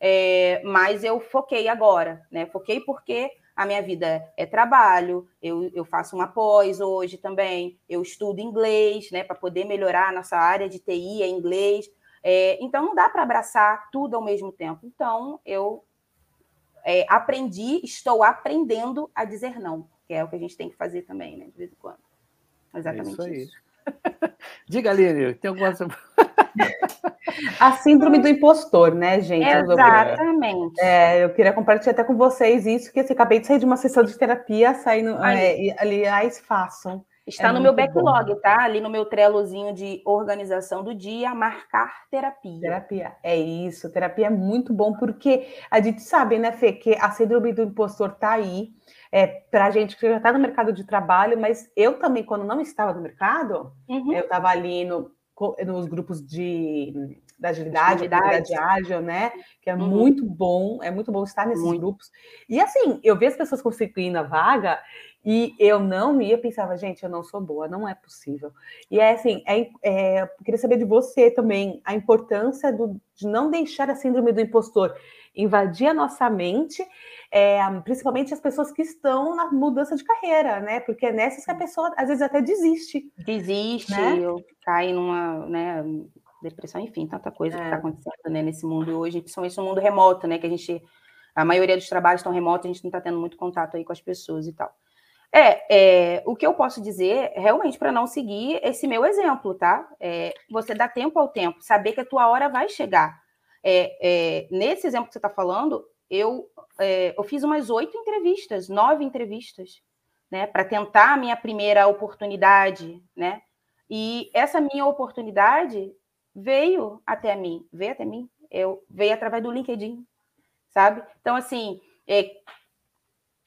é, mas eu foquei agora, né? Foquei porque a minha vida é trabalho, eu, eu faço uma pós hoje também, eu estudo inglês, né, para poder melhorar a nossa área de TI, é inglês. É, então, não dá para abraçar tudo ao mesmo tempo. Então, eu é, aprendi, estou aprendendo a dizer não, que é o que a gente tem que fazer também, né, de vez em quando. Exatamente isso. Aí. isso. Diga, Aline, tem alguma A síndrome do impostor, né, gente? Exatamente. É, eu queria compartilhar até com vocês isso, que assim, acabei de sair de uma sessão de terapia, saindo. É, e, aliás, façam. Está é no meu backlog, bom. tá? Ali no meu trelozinho de organização do dia, marcar terapia. Terapia, é isso. Terapia é muito bom, porque a gente sabe, né, Fê, que a síndrome do impostor tá aí. É, para a gente que já está no mercado de trabalho, mas eu também, quando não estava no mercado, uhum. eu estava ali no, nos grupos de da agilidade, agilidade ágil, né? Que é uhum. muito bom, é muito bom estar nesses muito. grupos. E assim, eu vi as pessoas conseguindo a vaga e eu não ia, pensava, gente, eu não sou boa, não é possível. E é assim, é, é, eu queria saber de você também a importância do, de não deixar a síndrome do impostor invadir a nossa mente, é, principalmente as pessoas que estão na mudança de carreira, né? Porque é nessas que a pessoa às vezes até desiste. Desiste, né? eu cai numa né, depressão, enfim, tanta coisa é. que está acontecendo né, nesse mundo hoje, principalmente no mundo remoto, né? Que a gente, a maioria dos trabalhos estão remotos, a gente não está tendo muito contato aí com as pessoas e tal. É, é, o que eu posso dizer, realmente, para não seguir esse meu exemplo, tá? É, você dá tempo ao tempo, saber que a tua hora vai chegar. É, é, nesse exemplo que você está falando, eu, é, eu fiz umas oito entrevistas, nove entrevistas, né, para tentar a minha primeira oportunidade, né? E essa minha oportunidade veio até mim, veio até mim, eu veio através do LinkedIn, sabe? Então, assim, é,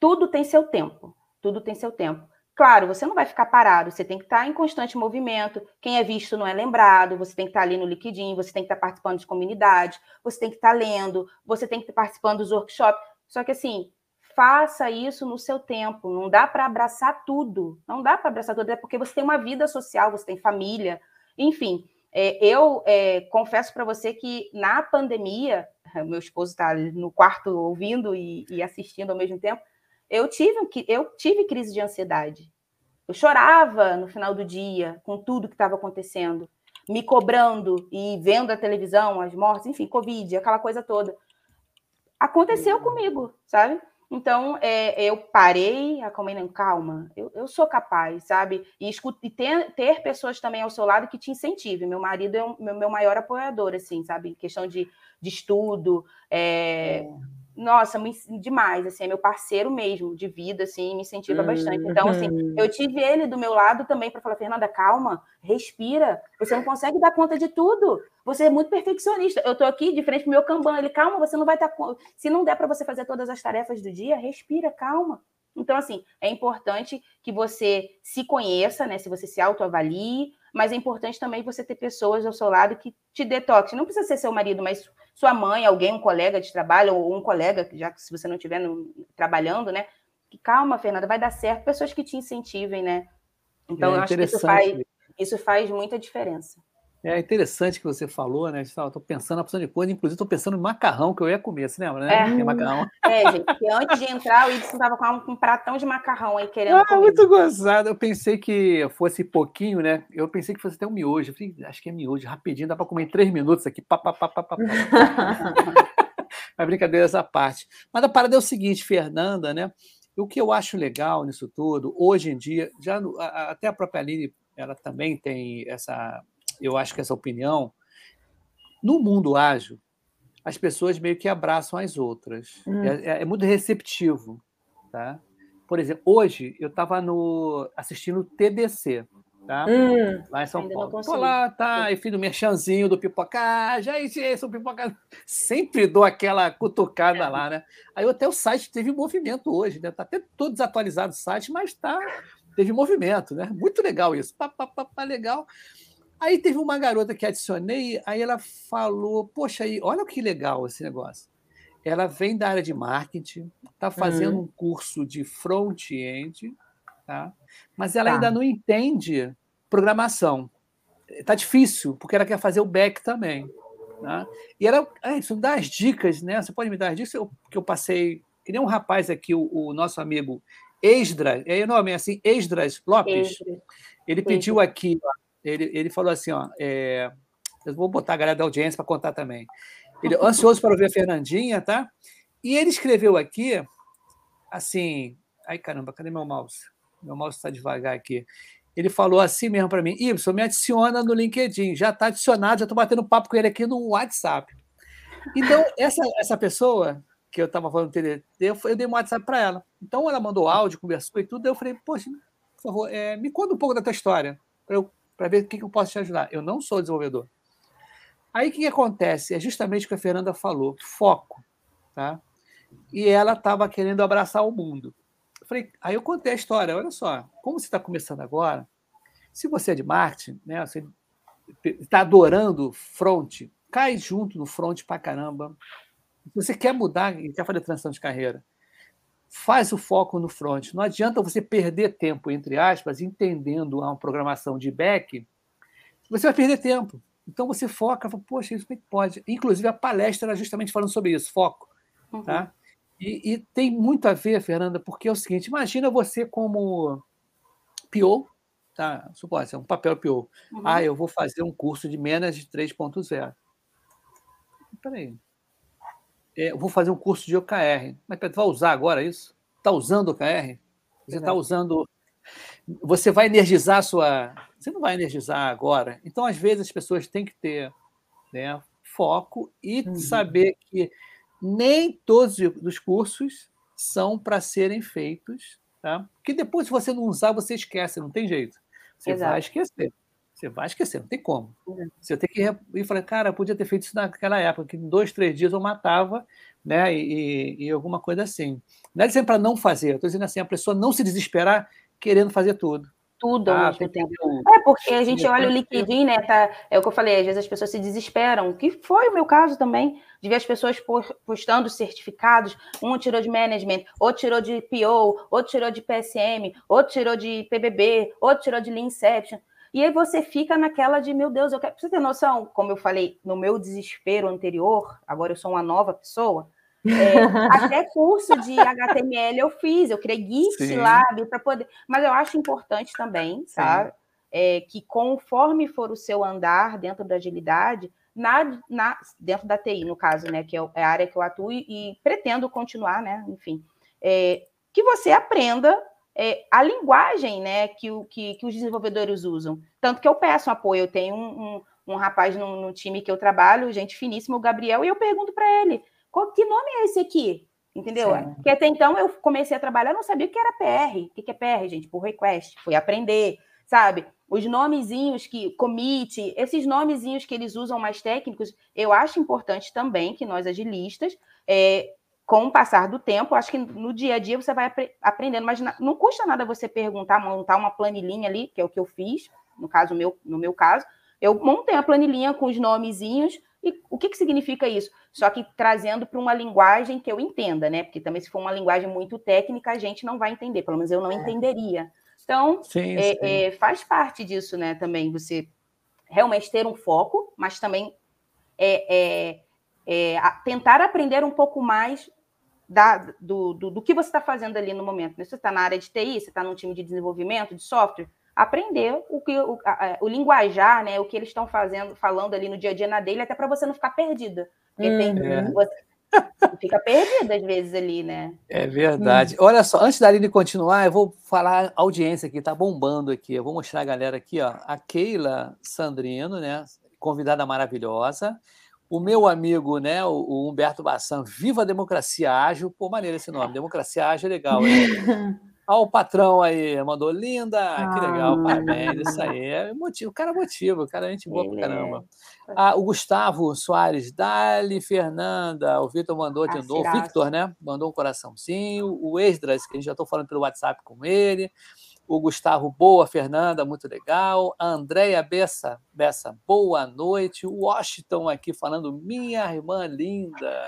tudo tem seu tempo, tudo tem seu tempo. Claro, você não vai ficar parado, você tem que estar em constante movimento. Quem é visto não é lembrado, você tem que estar ali no LinkedIn, você tem que estar participando de comunidade, você tem que estar lendo, você tem que estar participando dos workshops. Só que assim, faça isso no seu tempo. Não dá para abraçar tudo. Não dá para abraçar tudo, é porque você tem uma vida social, você tem família, enfim. É, eu é, confesso para você que na pandemia, meu esposo está no quarto ouvindo e, e assistindo ao mesmo tempo eu tive, eu tive crise de ansiedade. Eu chorava no final do dia com tudo que estava acontecendo, me cobrando e vendo a televisão, as mortes, enfim, Covid, aquela coisa toda. Aconteceu uhum. comigo, sabe? Então, é, eu parei, acalmei, não, calma, eu, eu sou capaz, sabe? E, escuta, e ter, ter pessoas também ao seu lado que te incentivem. Meu marido é o meu, meu maior apoiador, assim, sabe? Questão de, de estudo, é, é nossa, demais, assim, é meu parceiro mesmo de vida, assim, me incentiva uhum. bastante. Então, assim, uhum. eu tive ele do meu lado também para falar, Fernanda, calma, respira, você não consegue dar conta de tudo, você é muito perfeccionista. Eu tô aqui de frente pro meu Kanban, ele, calma, você não vai estar, tá... se não der para você fazer todas as tarefas do dia, respira, calma. Então, assim, é importante que você se conheça, né, se você se autoavalie, mas é importante também você ter pessoas ao seu lado que te detoxem. Não precisa ser seu marido, mas sua mãe, alguém, um colega de trabalho, ou um colega, já que se você não estiver trabalhando, né? Que calma, Fernanda, vai dar certo. Pessoas que te incentivem, né? Então, é eu acho que isso faz, isso faz muita diferença. É interessante que você falou, né? Estou pensando na opção de coisa, inclusive estou pensando no macarrão que eu ia comer, você lembra, né? É, é macarrão. É, gente, antes de entrar, o Ibsen estava com um pratão de macarrão aí querendo ah, comer. muito gozado. Eu pensei que fosse pouquinho, né? Eu pensei que fosse até um miojo. Eu falei, acho que é miojo, rapidinho, dá para comer em três minutos aqui. Pá, pá, pá, pá, pá. Mas brincadeira essa parte. Mas a parada é o seguinte, Fernanda, né? O que eu acho legal nisso tudo, hoje em dia, já até a própria Aline, ela também tem essa eu acho que essa opinião, no mundo ágil, as pessoas meio que abraçam as outras. Hum. É, é, é, muito receptivo. Tá? Por exemplo, hoje eu estava assistindo o TDC, tá? Hum, lá em São Paulo. Tô lá, tá, e fiz o merchanzinho do pipoca. Já esse o pipoca. Sempre dou aquela cutucada lá, né? Aí até o site teve movimento hoje, né? Tá até todo desatualizado o site, mas tá, teve movimento, né? Muito legal isso. Pá, pá, pá, pá legal. Aí teve uma garota que adicionei, aí ela falou: Poxa, aí, olha que legal esse negócio. Ela vem da área de marketing, está fazendo uhum. um curso de front-end, tá? mas ela tá. ainda não entende programação. Está difícil, porque ela quer fazer o back também. Tá? E ela, é, isso dá as dicas, né? Você pode me dar as dicas? Eu, que eu passei, que nem um rapaz aqui, o, o nosso amigo Esdras, é o nome é assim, Esdras Lopes. Ele pediu aqui ele, ele falou assim: ó, é, eu vou botar a galera da audiência para contar também. Ele ansioso para ouvir a Fernandinha, tá? E ele escreveu aqui, assim. Ai, caramba, cadê meu mouse? Meu mouse está devagar aqui. Ele falou assim mesmo para mim: Ibson, me adiciona no LinkedIn. Já está adicionado, já estou batendo papo com ele aqui no WhatsApp. Então, essa, essa pessoa que eu estava falando eu, eu dei um WhatsApp para ela. Então, ela mandou áudio, conversou e tudo. Eu falei: Poxa, por favor, é, me conta um pouco da tua história, para eu para ver o que, eu posso te ajudar. Eu não sou desenvolvedor. Aí o que, que acontece? É justamente o que a Fernanda falou: foco. Tá? E ela estava querendo abraçar o mundo. Eu falei, aí eu contei a história: olha só, como você está começando agora, se você é de marketing, né, você está adorando front, cai junto no front para caramba. Se você quer mudar e quer fazer transição de carreira, faz o foco no front. Não adianta você perder tempo, entre aspas, entendendo uma programação de back, você vai perder tempo. Então você foca, fala, poxa, isso como é que pode? Inclusive a palestra era justamente falando sobre isso, foco. Uhum. Tá? E, e, tem muito a ver, Fernanda, porque é o seguinte: imagina você como PO, tá? Suposta, é um papel PO. Uhum. Ah, eu vou fazer um curso de menos de 3.0. Peraí, é, vou fazer um curso de OKR. Mas vai usar agora isso? Está usando OKR? Você está usando. Você vai energizar a sua. Você não vai energizar agora. Então, às vezes, as pessoas têm que ter né, foco e uhum. saber que nem todos os cursos são para serem feitos. Tá? Porque depois, se você não usar, você esquece, não tem jeito. Você Exato. vai esquecer. Você vai esquecer, não tem como. Uhum. Você tem que ir falar, cara, podia ter feito isso naquela época, que em dois, três dias eu matava, né? E, e alguma coisa assim. Não é dizendo para não fazer, eu estou dizendo assim, a pessoa não se desesperar querendo fazer tudo. Tudo ao ah, mesmo tempo. É, porque a gente olha o LinkedIn, né? Tá, é o que eu falei, às vezes as pessoas se desesperam, que foi o meu caso também, de ver as pessoas postando certificados, um tirou de management, outro tirou de PO, outro tirou de PSM, outro tirou de PBB, outro tirou de Lean Inception. E aí você fica naquela de, meu Deus, eu quero. Pra você ter noção, como eu falei, no meu desespero anterior, agora eu sou uma nova pessoa, É, até curso de HTML eu fiz, eu criei lá para poder. Mas eu acho importante também, sabe? É, que conforme for o seu andar dentro da agilidade, na, na, dentro da TI, no caso, né? Que é, é a área que eu atuo e, pretendo continuar, né? Enfim, é, que você aprenda é, a linguagem né, que, o, que, que, os desenvolvedores usam. Tanto que eu peço apoio. Eu tenho um, um, um rapaz no, no, time que eu trabalho, gente finíssima, o Gabriel, e eu pergunto para ele: qual, que nome é esse aqui? Entendeu? Sim. Porque até então eu comecei a trabalhar, não sabia o que era PR. O que é PR, gente? Por request. Fui aprender, sabe? Os nomezinhos que commit, esses nomezinhos que eles usam mais técnicos, eu acho importante também que nós agilistas é, com o passar do tempo, acho que no dia a dia você vai aprendendo, mas não custa nada você perguntar, montar uma planilhinha ali, que é o que eu fiz, no caso meu, no meu caso, eu montei a planilhinha com os nomezinhos e o que, que significa isso? Só que trazendo para uma linguagem que eu entenda, né? Porque também se for uma linguagem muito técnica, a gente não vai entender, pelo menos eu não é. entenderia. Então, sim, é, sim. É, faz parte disso, né? Também você realmente ter um foco, mas também é, é, tentar aprender um pouco mais da, do, do, do, que você está fazendo ali no momento. Né? Você está na área de TI, você está num time de desenvolvimento, de software, aprender o que o, a, o linguajar, né? O que eles estão fazendo, falando ali no dia a dia na dele, até para você não ficar perdida. Porque hum, tem, é. você fica perdida às vezes ali, né? É verdade. Hum. Olha só, antes da Aline continuar, eu vou falar a audiência aqui, tá bombando aqui. Eu vou mostrar a galera aqui, ó. A Keila Sandrino, né? Convidada maravilhosa o meu amigo, né, o, Humberto Bassan, Viva a Democracia Ágil. Pô, maneiro esse nome, Democracia Ágil é legal, hein? Olha o patrão aí, mandou linda, que legal, ah. parabéns, isso aí. É motivo, o cara motiva, o cara é gente boa pra caramba. Ah, o Gustavo Soares, Dali, Fernanda, o Vitor mandou de novo, o Victor, né? Mandou um coraçãozinho, o Esdras, que a gente já estou falando pelo WhatsApp com ele o Gustavo, boa, Fernanda, muito legal. A Andréia Bessa, Bessa, boa noite. O Washington aqui falando, minha irmã linda.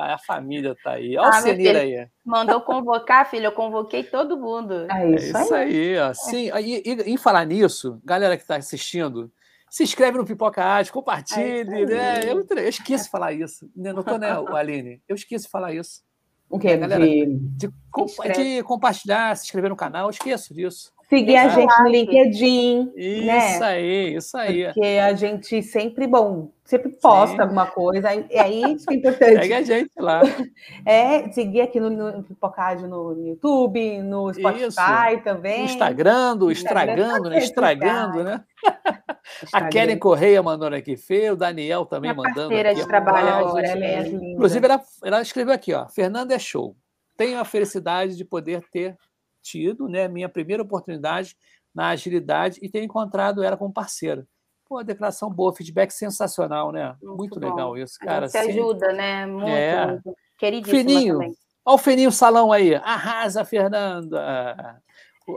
a família tá aí. Olha ah, o Senir aí. Mandou convocar, filho, eu convoquei todo mundo. É isso, é isso aí. ó. Sim, e, e, em falar nisso, galera que está assistindo, se inscreve no Pipoca Arte, compartilhe, é né? Eu, eu esqueço de falar isso. Não estou, né, Aline? Eu esqueço de falar isso. O quê? Galera, de... De, de, compartilhar, se inscrever no canal, esqueço disso. Seguir a gente no LinkedIn. Isso né? aí, isso aí. Porque a gente sempre, bom, sempre posta Sim. alguma coisa, é isso que é importante. Segue a gente lá. É, seguir aqui no, no Pipocádio no, no YouTube, no Spotify isso. também. Instagram, do estragando, né? Estragando, né? A Keren Correia mandando aqui, Fê, o Daniel também Minha mandando. Parceira aqui, de trabalho agora, ela é linda. Inclusive, ela, ela escreveu aqui, ó. Fernanda é show. Tenho a felicidade de poder ter tido né, minha primeira oportunidade na agilidade e ter encontrado ela como parceira. Pô, declaração boa, feedback sensacional, né? Muito, muito legal isso, cara. Se ajuda, né? Muito, é. muito. Queridíssima Fininho. também. Olha o Feninho Salão aí. Arrasa, Fernanda.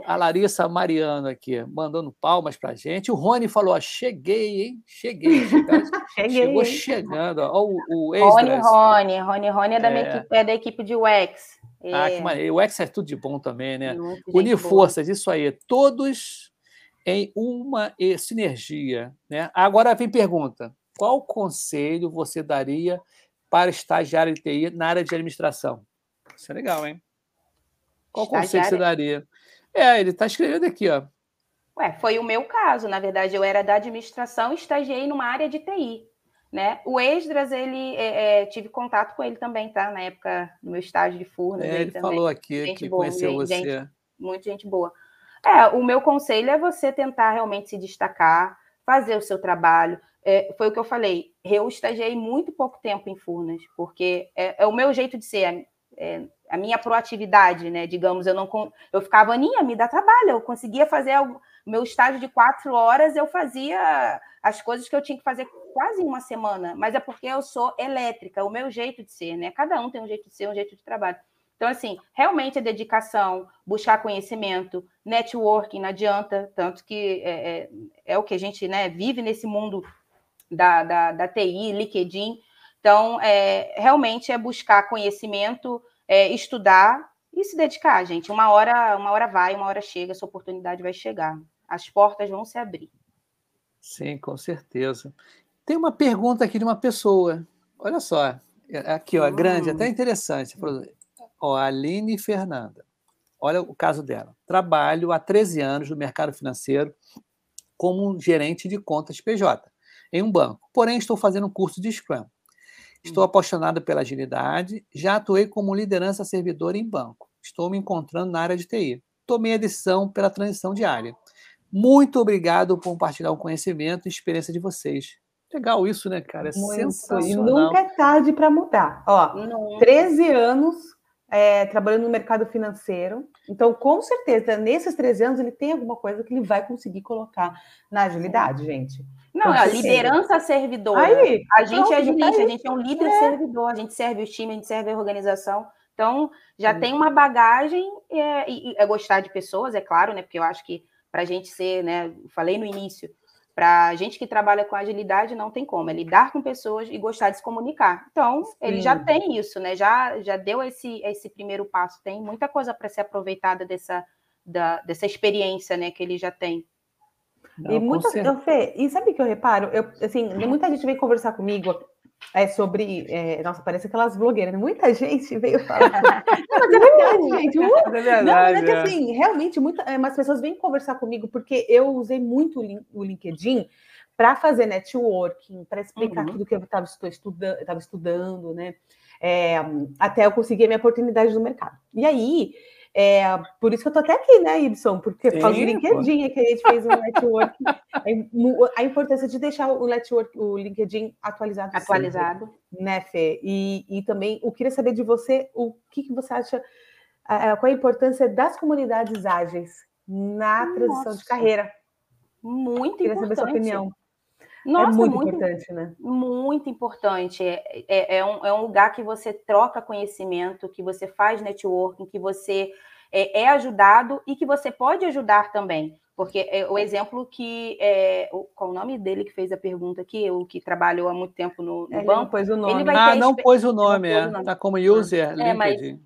A Larissa Mariano aqui, mandando palmas pra gente. O Rony falou: ó, cheguei, hein? Cheguei. cheguei. Chegou chegando. Ó, o, o Rony, Rony. Rony, Rony é da, é. Equipe, é da equipe de UX. Ah, que é. maneiro. O X é tudo de bom também, né? Unir forças, isso aí. Todos em uma sinergia. Né? Agora vem pergunta: qual conselho você daria para estagiário de TI na área de administração? Isso é legal, hein? Qual estagiário... conselho você daria? É, ele está escrevendo aqui, ó. Ué, foi o meu caso. Na verdade, eu era da administração e estagiei numa área de TI. Né? O Esdras, ele é, é, tive contato com ele também, tá? Na época, no meu estágio de Furnas. É, ele também. falou aqui gente que boa, conheceu gente, você. Gente, muito gente boa. É, o meu conselho é você tentar realmente se destacar, fazer o seu trabalho. É, foi o que eu falei, eu estagiei muito pouco tempo em Furnas, porque é, é o meu jeito de ser, é, a minha proatividade, né? Digamos, eu não eu ficava, Aninha, me dá trabalho, eu conseguia fazer algo, meu estágio de quatro horas, eu fazia as coisas que eu tinha que fazer quase uma semana, mas é porque eu sou elétrica, o meu jeito de ser, né? Cada um tem um jeito de ser, um jeito de trabalho. Então, assim, realmente a dedicação, buscar conhecimento, networking, não adianta, tanto que é, é, é o que a gente né, vive nesse mundo da, da, da TI, LinkedIn. Então, é, realmente é buscar conhecimento, é, estudar e se dedicar, gente. Uma hora, uma hora vai, uma hora chega, essa oportunidade vai chegar. As portas vão se abrir. Sim, com certeza. Tem uma pergunta aqui de uma pessoa. Olha só, É, aqui, ó, grande, até interessante. Ó, Aline Fernanda. Olha o caso dela. Trabalho há 13 anos no mercado financeiro como gerente de contas PJ em um banco. Porém, estou fazendo um curso de Scrum. Estou apaixonado pela agilidade, já atuei como liderança servidora em banco. Estou me encontrando na área de TI. Tomei a decisão pela transição de área. Muito obrigado por compartilhar o conhecimento e experiência de vocês. Legal isso, né, cara? É Muito. sensacional. E nunca é tarde para mudar. Ó, Não. 13 anos é, trabalhando no mercado financeiro. Então, com certeza, nesses 13 anos, ele tem alguma coisa que ele vai conseguir colocar na agilidade, gente. Não, é liderança servidora. Aí, a gente pronto, é agilista, a gente é um líder é. servidor, a gente serve os times, a gente serve a organização. Então, já Sim. tem uma bagagem é, e é gostar de pessoas, é claro, né? Porque eu acho que para a gente ser, né? Falei no início, para gente que trabalha com agilidade não tem como, é lidar com pessoas e gostar de se comunicar. Então, Sim. ele já tem isso, né? Já, já deu esse, esse primeiro passo. Tem muita coisa para ser aproveitada dessa, da, dessa experiência, né? Que ele já tem. Não, e muita, eu, Fê, e sabe o que eu reparo? Eu, assim, muita gente vem conversar comigo é sobre. É, nossa, parece aquelas blogueiras. Né? Muita gente veio falar. não, mas é verdade, gente. Uh, é verdade. Não, é que assim, realmente, muita, é, umas pessoas vêm conversar comigo porque eu usei muito o LinkedIn para fazer networking, para explicar uhum. tudo que eu estava estudando, estudando, né? É, até eu conseguir a minha oportunidade no mercado. E aí, é, por isso que eu tô até aqui, né, Ibson? Porque por causa do LinkedIn é que a gente fez um network. a importância de deixar o network, o LinkedIn atualizado. Atualizado. Sempre, né, Fê? E, e também eu queria saber de você o que, que você acha, qual a importância das comunidades ágeis na Nossa. transição de carreira. Muito queria importante. Queria saber sua opinião. É Nossa, é muito, muito, importante, né? Muito importante. É, é, é, um, é um lugar que você troca conhecimento, que você faz networking, que você é, é ajudado e que você pode ajudar também. Porque é o exemplo que. É, o, qual o nome dele que fez a pergunta aqui? O que trabalhou há muito tempo no, no banco? Não pôs o nome. Ele vai ah, não pôs o nome, é. Está como user, ah. LinkedIn. Mas,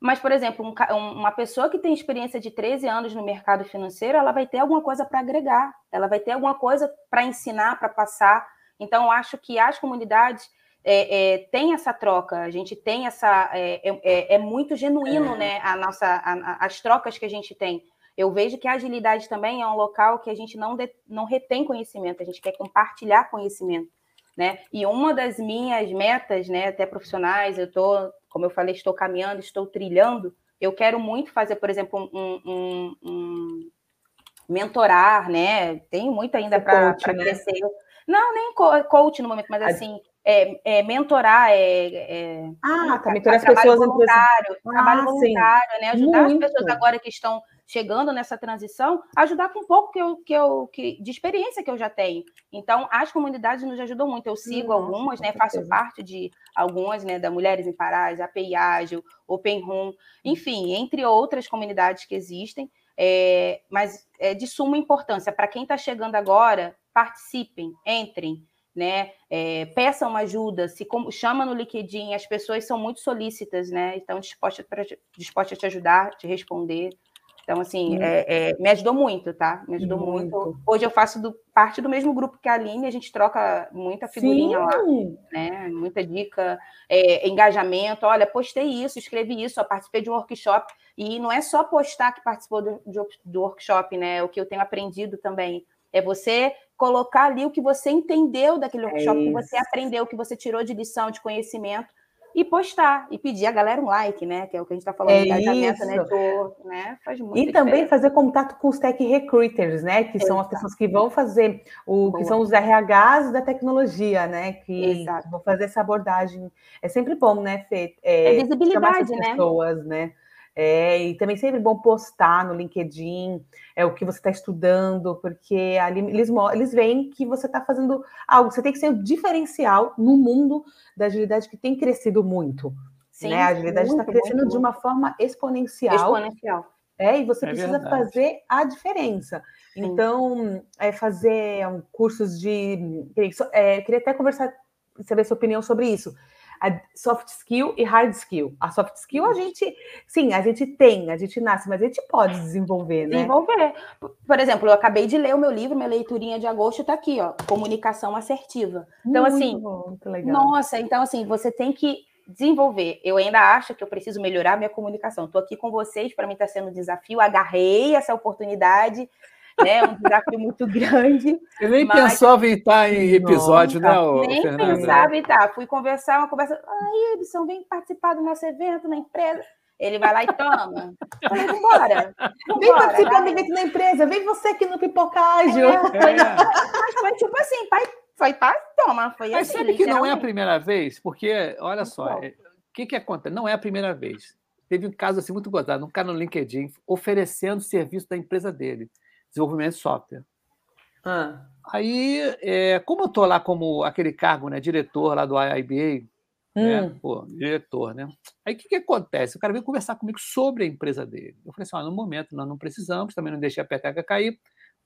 mas, por exemplo, um, uma pessoa que tem experiência de 13 anos no mercado financeiro, ela vai ter alguma coisa para agregar, ela vai ter alguma coisa para ensinar, para passar. Então, eu acho que as comunidades é, é, têm essa troca, a gente tem essa. É, é, é, é muito genuíno, é. né? A nossa, a, as trocas que a gente tem. Eu vejo que a agilidade também é um local que a gente não, de, não retém conhecimento, a gente quer compartilhar conhecimento. Né? E uma das minhas metas, né, até profissionais, eu estou como eu falei, estou caminhando, estou trilhando. Eu quero muito fazer, por exemplo, um, um, um mentorar, né? Tenho muito ainda para né? crescer. Não, nem coach no momento, mas assim, é, é mentorar, é, é ah, tá, mentorar as pessoas voluntário, ah, trabalho voluntário, né? Ajudar muito. as pessoas agora que estão chegando nessa transição, ajudar com um pouco que eu, que eu, que, de experiência que eu já tenho. Então, as comunidades nos ajudam muito. Eu sigo Nossa, algumas, né? Faço parte de algumas, né? Da Mulheres em Parás, API Ágil, Open Room, enfim, entre outras comunidades que existem. É, mas é de suma importância. Para quem está chegando agora, participem, entrem, né? É, peçam ajuda, se como, chama no LinkedIn, as pessoas são muito solícitas, né? Estão dispostas, dispostas a te ajudar, te responder. Então, assim, é, é, me ajudou muito, tá? Me ajudou muito. muito. Hoje eu faço do, parte do mesmo grupo que a Aline, a gente troca muita figurinha Sim. lá, né? Muita dica, é, engajamento. Olha, postei isso, escrevi isso, ó, participei de um workshop. E não é só postar que participou do, do workshop, né? O que eu tenho aprendido também é você colocar ali o que você entendeu daquele é workshop, o que você aprendeu, o que você tirou de lição, de conhecimento e postar e pedir a galera um like, né? Que é o que a gente está falando, é engajamento, network, né? Faz muito. E diferença. também fazer contato com os tech recruiters, né? Que Exato. são as pessoas que vão fazer o Boa. que são os RHs da tecnologia, né? Que Exato. vão fazer essa abordagem. É sempre bom, né, Fê? É, é visibilidade, né? Pessoas, né? É, e também sempre bom postar no LinkedIn é o que você está estudando, porque ali eles, eles veem que você está fazendo algo, você tem que ser um diferencial no mundo da agilidade que tem crescido muito. Sim, né? A agilidade está crescendo muito, de uma forma exponencial. Exponencial. É, e você é precisa verdade. fazer a diferença. Sim. Então, é fazer um, cursos de. É, queria até conversar, saber sua opinião sobre isso soft skill e hard skill. A soft skill a gente, sim, a gente tem, a gente nasce, mas a gente pode desenvolver, né? Desenvolver. Por exemplo, eu acabei de ler o meu livro, minha leiturinha de agosto está aqui, ó, comunicação assertiva. Então, muito assim, bom, nossa, então assim, você tem que desenvolver. Eu ainda acho que eu preciso melhorar minha comunicação. Estou aqui com vocês, para mim está sendo um desafio, agarrei essa oportunidade né? Um desafio muito grande. Você nem mas... pensava em estar em episódio, né, Nem Fernanda? pensava em estar. Fui conversar, uma conversa. Aí, Edson, vem participar do nosso evento na empresa. Ele vai lá e toma. Falei, vambora. Vem participar do evento na empresa, vem você aqui no Pipocágio. É, foi, é. foi tipo assim, pai, foi pai, toma. Foi Mas assim, sabe que não é a primeira vez? Porque, olha só, o que, que acontece? Não é a primeira vez. Teve um caso assim muito gozado, um cara no LinkedIn oferecendo serviço da empresa dele desenvolvimento de software. Ah. Aí, é, como eu estou lá como aquele cargo, né, diretor lá do IIBA, né, hum. né, pô, diretor, né? Aí o que, que acontece? O cara veio conversar comigo sobre a empresa dele. Eu falei assim: ah, no momento nós não precisamos, também não deixei a peteca cair,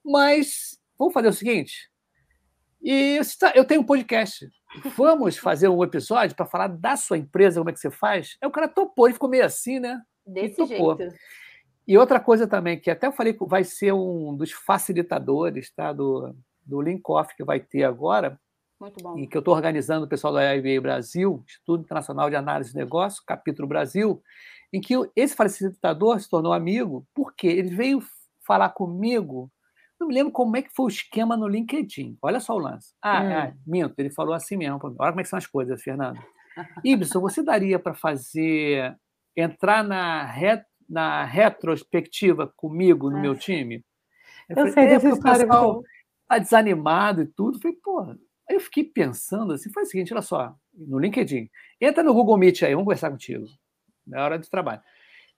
mas vamos fazer o seguinte. E eu tenho um podcast. Vamos fazer um episódio para falar da sua empresa, como é que você faz? Aí o cara topou, ele ficou meio assim, né? Desse jeito. E outra coisa também, que até eu falei que vai ser um dos facilitadores tá, do, do Linkoff que vai ter agora, Muito bom. e que eu estou organizando o pessoal da IBA Brasil, Instituto Internacional de Análise de Negócios, capítulo Brasil, em que esse facilitador se tornou amigo, porque ele veio falar comigo, não me lembro como é que foi o esquema no LinkedIn. Olha só o lance. Ah, hum. é, minto, ele falou assim mesmo. Olha como é que são as coisas, Fernando. Ibson, você daria para fazer, entrar na reta na retrospectiva comigo no é. meu time. Eu, eu falei, sei dessa história. O pessoal tá desanimado e tudo. Eu falei, pô. Aí eu fiquei pensando assim, foi o seguinte, olha só, no LinkedIn, entra no Google Meet aí, vamos conversar contigo, na hora do trabalho,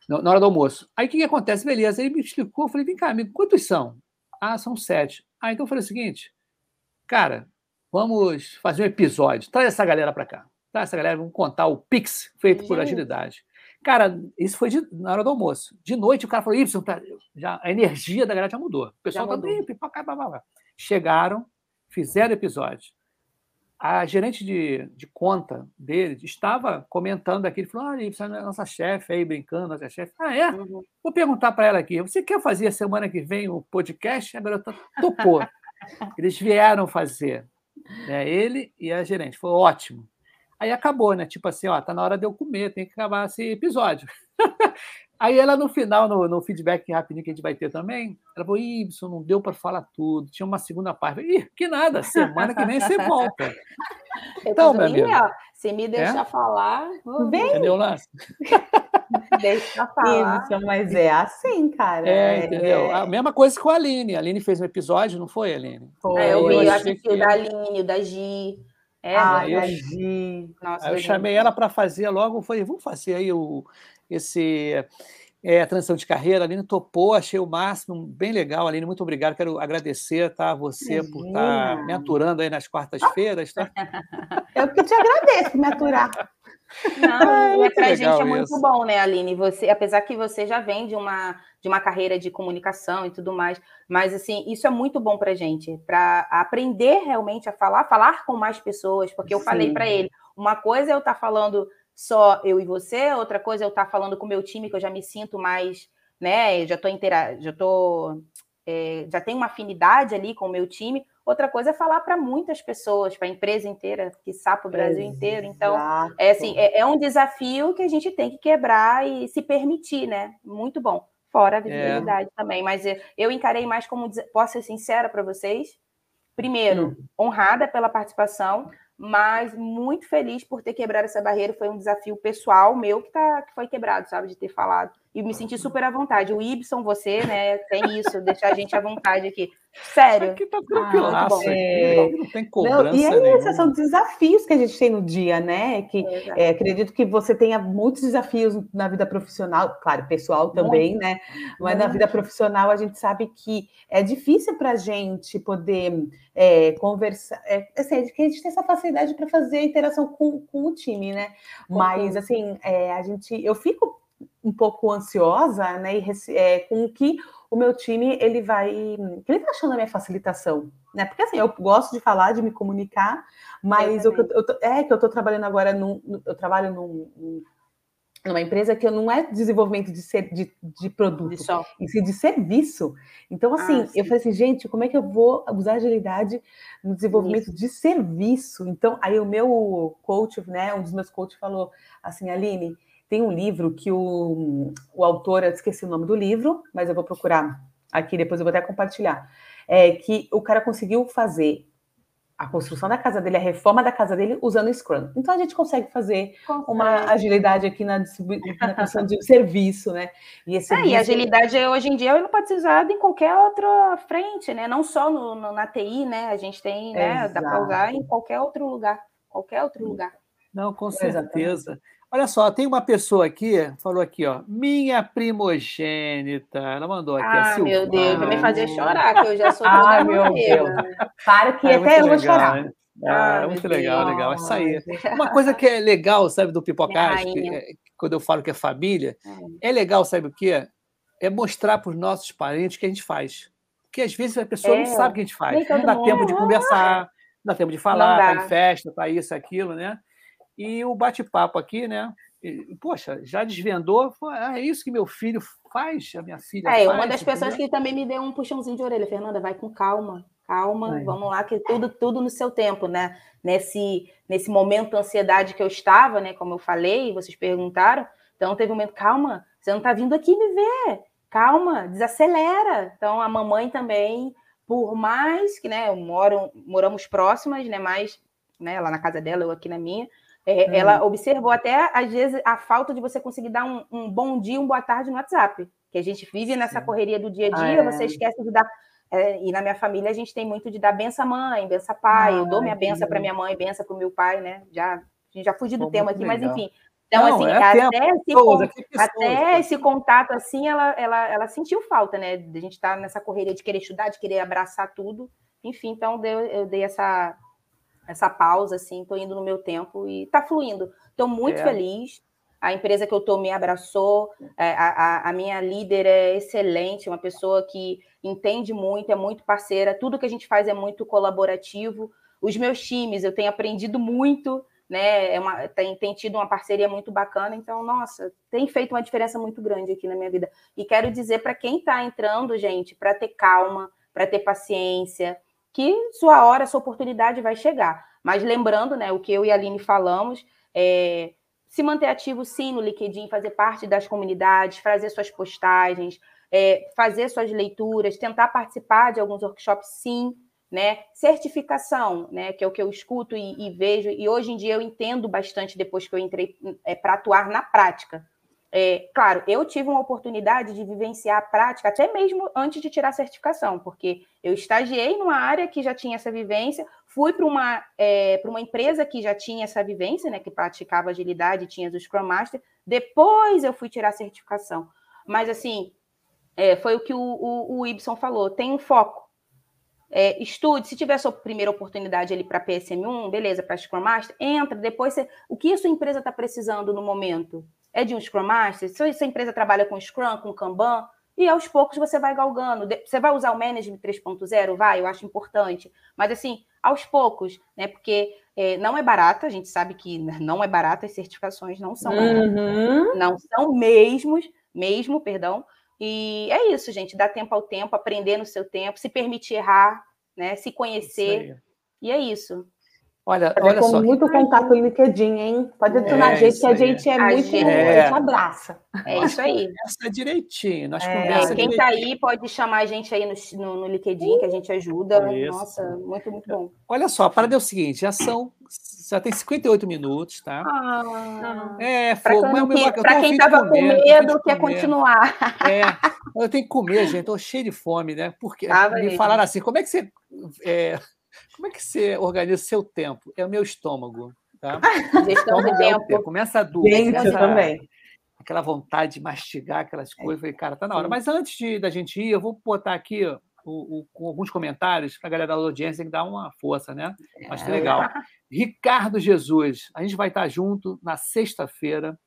na hora do almoço. Aí o que, que acontece? Beleza, ele me explicou, eu falei, vem cá, amigo, quantos são? Ah, são sete. Ah, então eu falei o seguinte, cara, vamos fazer um episódio, traz essa galera para cá, traz essa galera, vamos contar o Pix feito Gente. por agilidade. Cara, isso foi de, na hora do almoço. De noite, o cara falou: Y, tá, já, a energia da galera já mudou. O pessoal tá mudou. Chegaram, fizeram episódio. A gerente de, de conta dele estava comentando aqui, ele falou: olha, Y, é nossa chefe aí brincando, nossa chefe. Ah, é? Uhum. Vou perguntar para ela aqui: você quer fazer a semana que vem o podcast? A garota topou. Eles vieram fazer. Né, ele e a gerente. Foi ótimo. Aí acabou, né? Tipo assim, ó, tá na hora de eu comer, tem que acabar esse episódio. Aí ela no final, no, no, feedback rapidinho que a gente vai ter também, ela falou: Ibson, não deu para falar tudo, tinha uma segunda parte. Ih, que nada, semana que vem você volta. então, meu amigo. Se me deixar é? falar, vem. Entendeu, Lance? Deixa falar. Isso, mas é assim, cara. É, entendeu? É... A mesma coisa com a Aline. A Aline fez um episódio, não foi, Aline? Foi. É, eu vi, eu assisti que... o da Aline, o da Gi. É, ah, eu, Nossa, eu chamei ela para fazer logo, falei, vamos fazer aí o, esse é, a transição de carreira. A Aline topou, achei o máximo, bem legal. Aline, muito obrigado. Quero agradecer tá, você Imagina. por estar tá me aturando aí nas quartas-feiras. Tá? Eu que te agradeço me aturar. Não, é, para a gente é muito isso. bom, né, Aline? Você, apesar que você já vem de uma, de uma carreira de comunicação e tudo mais, mas assim, isso é muito bom para a gente, para aprender realmente a falar, falar com mais pessoas, porque eu Sim. falei para ele, uma coisa é eu estar tá falando só eu e você, outra coisa é eu estar tá falando com o meu time, que eu já me sinto mais, né? Já estou inteira, já tô, é, já tenho uma afinidade ali com o meu time. Outra coisa é falar para muitas pessoas, para a empresa inteira, que sabe o Brasil Exato. inteiro. Então, é assim, é, é, um desafio que a gente tem que quebrar e se permitir, né? Muito bom. Fora a é. visibilidade é. também. Mas eu encarei mais como, posso ser sincera para vocês? Primeiro, honrada pela participação, mas muito feliz por ter quebrado essa barreira. Foi um desafio pessoal meu que, tá, que foi quebrado, sabe? De ter falado. E me senti super à vontade. O Ibson, você, né, tem isso, deixar a gente à vontade aqui. Sério. Aqui tá tranquilo. Ah, é... Não tem cobrança não, E é isso, são desafios que a gente tem no dia, né? Que é, acredito que você tenha muitos desafios na vida profissional, claro, pessoal também, Muito. né? Mas Muito. na vida profissional a gente sabe que é difícil para a gente poder é, conversar, é, assim, que a gente tem essa facilidade para fazer a interação com, com o time, né? Mas assim, é, a gente, eu fico um pouco ansiosa, né, e, é, com o que o meu time ele vai, que ele tá achando a minha facilitação, né? Porque assim, eu gosto de falar, de me comunicar, mas eu, eu, eu, é que eu estou trabalhando agora num, eu trabalho num, numa empresa que não é desenvolvimento de, ser, de, de produto, de, em si, de serviço. Então, assim, ah, eu falei assim, gente, como é que eu vou usar agilidade no desenvolvimento Isso. de serviço? Então, aí o meu coach, né, um dos meus coaches falou assim, Aline, tem um livro que o, o autor, eu esqueci o nome do livro, mas eu vou procurar aqui, depois eu vou até compartilhar. É que o cara conseguiu fazer a construção da casa dele, a reforma da casa dele usando o Scrum. Então a gente consegue fazer consegue. uma agilidade aqui na, na questão de serviço, né? E, esse é, e a agilidade hoje em dia ela pode ser usada em qualquer outra frente, né? Não só no, no na TI, né? A gente tem, né? Exato. Dá para usar em qualquer outro lugar, qualquer outro lugar. Não, com certeza. Olha só, tem uma pessoa aqui, falou aqui, ó, minha primogênita. Ela mandou aqui. Ah, meu Deus, vai me fazer chorar, que eu já sou toda ah, meu Deus. Para que é até eu vou chorar. Né? Ah, é muito legal, legal. Isso aí. Uma coisa que é legal, sabe, do Pipocast, é, quando eu falo que é família, é, é legal, sabe o quê? É mostrar para os nossos parentes o que a gente faz. Porque às vezes a pessoa é. não sabe o que a gente faz. Não dá tempo de conversar, não dá tempo de falar, tá em festa, tá isso, aquilo, né? E o bate-papo aqui, né? E, poxa, já desvendou, ah, é isso que meu filho faz, a minha filha é, faz. uma das pessoas entendeu? que também me deu um puxãozinho de orelha, Fernanda, vai com calma, calma, é. vamos lá, que tudo, tudo no seu tempo, né? Nesse, nesse momento de ansiedade que eu estava, né? Como eu falei, vocês perguntaram, então teve um momento, calma, você não está vindo aqui me ver, calma, desacelera. Então a mamãe também, por mais que, né, moro, moramos próximas, né? Mais, né, lá na casa dela, eu aqui na minha, é, hum. Ela observou até, às vezes, a falta de você conseguir dar um, um bom dia, um boa tarde no WhatsApp. Que a gente vive nessa Sim. correria do dia a dia, ah, é. você esquece de dar. É, e na minha família a gente tem muito de dar benção mãe, benção pai. Ah, eu dou minha benção para minha mãe, benção para o meu pai, né? Já, já fugi do Pô, tema aqui, legal. mas enfim. Então, Não, assim, é até, esse, pessoas, até esse contato, assim, ela, ela, ela sentiu falta, né? De a gente estar tá nessa correria de querer estudar, de querer abraçar tudo. Enfim, então eu, eu dei essa, essa pausa, assim, estou indo no meu tempo e está fluindo. Estou muito é. feliz. A empresa que eu estou me abraçou, é, a, a, a, minha líder é excelente, uma pessoa que entende muito, é muito parceira, tudo que a gente faz é muito colaborativo. Os meus times, eu tenho aprendido muito, né? É uma, tem, tem tido uma parceria muito bacana, então, nossa, tem feito uma diferença muito grande aqui na minha vida. E quero dizer para quem está entrando, gente, para ter calma, para ter paciência, que sua hora, sua oportunidade vai chegar. Mas lembrando, né, o que eu e a Aline falamos, é, se manter ativo sim no LinkedIn, fazer parte das comunidades, fazer suas postagens, é, fazer suas leituras, tentar participar de alguns workshops sim, né? Certificação, né? Que é o que eu escuto e, e vejo, e hoje em dia eu entendo bastante depois que eu entrei é, para atuar na prática. É, claro, eu tive uma oportunidade de vivenciar a prática, até mesmo antes de tirar a certificação, porque eu estagiei numa área que já tinha essa vivência, fui para uma, é, uma empresa que já tinha essa vivência, né, que praticava agilidade, tinha o Scrum Master, depois eu fui tirar a certificação. Mas, assim, é, foi o que o, o, o Ibson falou, tem um foco. É, estude, se tiver sua primeira oportunidade ali para PSM1, beleza, para Scrum Master, entra, depois você, o que a sua empresa está precisando no momento? É de um Scrum Master, se essa empresa trabalha com Scrum, com Kanban, e aos poucos você vai galgando. Você vai usar o Management 3.0? Vai, eu acho importante. Mas, assim, aos poucos, né? Porque é, não é barato, a gente sabe que não é barato, as certificações não são uhum. não são mesmos, mesmo, perdão. E é isso, gente, dá tempo ao tempo, aprender no seu tempo, se permitir errar, né? Se conhecer. E é isso. Olha, olha com só. muito contato no LinkedIn, hein? Pode adicionar é, a gente, que a gente é a muito. Gente... É. A gente abraça. É isso aí. Conversa direitinho. Nós é. Quem está aí pode chamar a gente aí no, no, no LinkedIn, que a gente ajuda. Isso. Nossa, muito, muito bom. Olha só, a parada é o seguinte: já são. Já tem 58 minutos, tá? Ah, é, fogo. Para quem estava com medo, quer continuar. É, eu tenho que comer, gente. Estou cheio de fome, né? Porque ah, me falaram assim: como é que você. É, como é que você organiza o seu tempo? É o meu estômago. Tá? Gestão de tempo. Começa a dor. Gente, começa, eu também. Aquela vontade de mastigar aquelas é. coisas. Falei, cara, tá na hora. Mas antes de, da gente ir, eu vou botar aqui o, o, com alguns comentários para a galera da audiência que dá uma força, né? Acho que é legal. Ricardo Jesus, a gente vai estar junto na sexta-feira.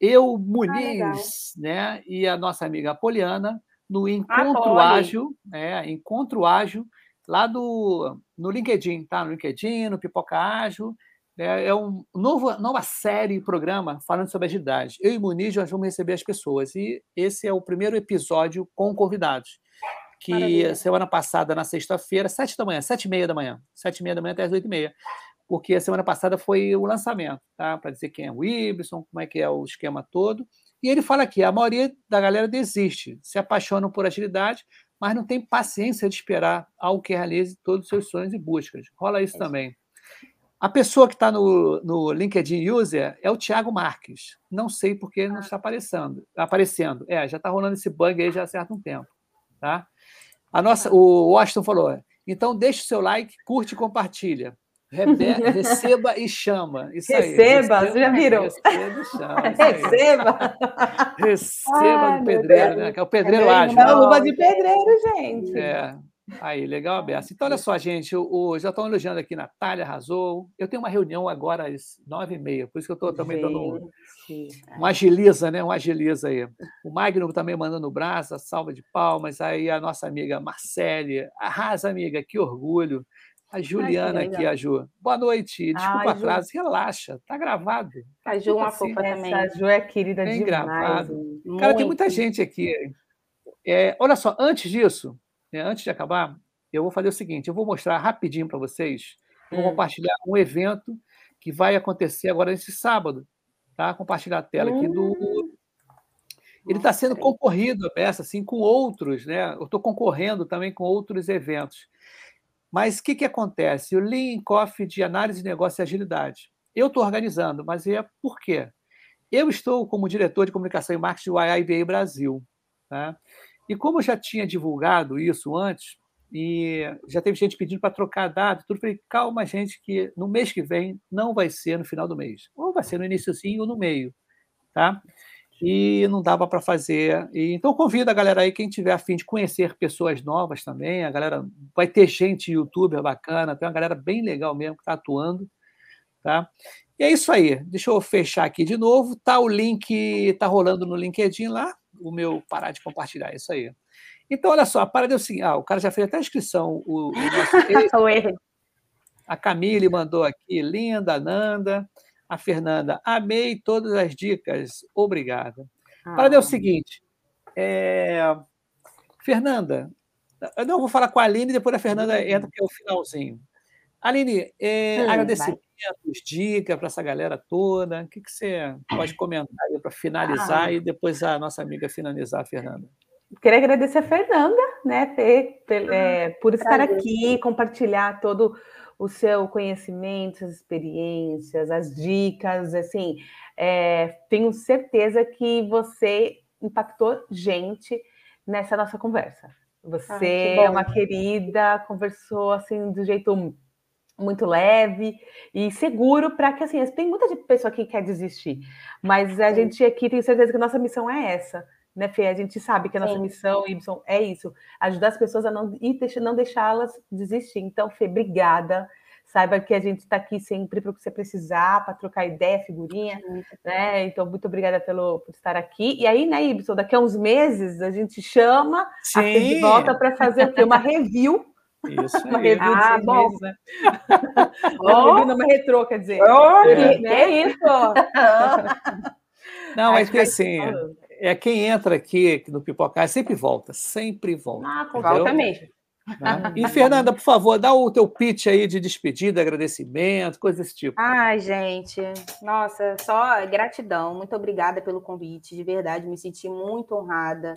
eu, Muniz, ah, né? E a nossa amiga Apoliana, no Encontro ah, Ágil, é, Encontro Ágil, lá do, no LinkedIn, tá? No LinkedIn, no Pipoca Ágil. É, é um novo, nova série, programa falando sobre agilidade. Eu e Muniz nós vamos receber as pessoas. E esse é o primeiro episódio com convidados. Que Maravilha. semana passada, na sexta-feira, sete da manhã, sete e meia da manhã, sete e meia da manhã até as oito e meia, porque a semana passada foi o lançamento, tá? Para dizer quem é o Ibson, como é que é o esquema todo. E ele fala aqui: a maioria da galera desiste, se apaixonam por agilidade, mas não tem paciência de esperar algo que realize todos os seus sonhos e buscas. Rola isso é também. A pessoa que está no, no LinkedIn User é o Thiago Marques. Não sei por que não ah. está aparecendo. aparecendo. É, já está rolando esse bug aí já há certo um tempo. Tá? A nossa, tá. o Washington falou: então deixe o seu like, curte e compartilha. Rebe receba e chama. Isso receba, aí. Receba, já viram? Receba e chama. Receba. Receba Ai, do pedreiro, né? Que é o pedreiro ágil. É luva de pedreiro, gente. É. Aí, legal, Bessa. Então, olha só, gente, o, já estão elogiando aqui, Natália arrasou. Eu tenho uma reunião agora às nove e meia, por isso que eu estou também dando um, um agiliza, né? Um agiliza aí. O Magno também mandando braço, salva de palmas. Aí a nossa amiga Marcele, arrasa, amiga, que orgulho. A Juliana Ai, aqui, a Ju. Boa noite. Desculpa Ai, atraso, Ju. relaxa, tá gravado. A Ju, uma assim, fofa também. A Ju é querida Bem demais. gravado. Cara, tem muita gente aqui. É, olha só, antes disso, né, antes de acabar, eu vou fazer o seguinte: eu vou mostrar rapidinho para vocês, vou hum. compartilhar um evento que vai acontecer agora nesse sábado. Tá? Compartilhar a tela aqui do. Hum. Ele está sendo concorrido a peça, assim, com outros, né? Eu estou concorrendo também com outros eventos. Mas o que, que acontece? O Lean Coffee de Análise de Negócio e Agilidade. Eu estou organizando, mas é por quê? Eu estou como diretor de comunicação e marketing do IIBA Brasil. Tá? E como eu já tinha divulgado isso antes, e já teve gente pedindo para trocar data, tudo, falei, calma, gente, que no mês que vem não vai ser no final do mês. Ou vai ser no iníciozinho ou no meio. Tá? E não dava para fazer. E, então convido a galera aí, quem tiver afim de conhecer pessoas novas também, a galera vai ter gente youtuber bacana, tem uma galera bem legal mesmo que está atuando, tá? E é isso aí. Deixa eu fechar aqui de novo. Tá o link, tá rolando no LinkedIn lá, o meu parar de compartilhar, é isso aí. Então, olha só, a parada é seguinte, ah, o cara já fez até a inscrição. O, o nosso... a Camille mandou aqui, linda, Nanda. A Fernanda, amei todas as dicas, obrigada. Ah. Para é o seguinte, é... Fernanda, eu não vou falar com a Aline, depois a Fernanda uhum. entra, que é o finalzinho. Aline, é, hum, agradecimentos, dicas para essa galera toda. O que, que você pode comentar para finalizar ah. e depois a nossa amiga finalizar, Fernanda? Queria agradecer a Fernanda, né, por, é, por estar aqui, compartilhar todo o seu conhecimento, as experiências, as dicas, assim, é, tenho certeza que você impactou gente nessa nossa conversa. Você ah, é uma querida, conversou assim do jeito muito leve e seguro para que assim, tem muita pessoa que quer desistir, mas a Sim. gente aqui tem certeza que a nossa missão é essa, né, Fê? A gente sabe que a nossa Sim. missão, Y, é isso, ajudar as pessoas a não, e não deixá-las desistir. Então, Fê, obrigada. Saiba que a gente está aqui sempre para o que você precisar, para trocar ideia, figurinha, né? Então, muito obrigada pelo, por estar aqui. E aí, né, Ibson, daqui a uns meses a gente chama Sim. a Fê de volta para fazer o quê? Uma review isso uma review ah, de bom. meses, né? uma review, não, uma retrô, quer dizer. Oh, é. Que é isso? não, mas que assim, é quem entra aqui no Pipocar sempre volta, sempre volta. Ah, volta mesmo. Né? E, Fernanda, por favor, dá o teu pitch aí de despedida, agradecimento, coisa desse tipo. Ai, gente, nossa, só gratidão. Muito obrigada pelo convite, de verdade, me senti muito honrada.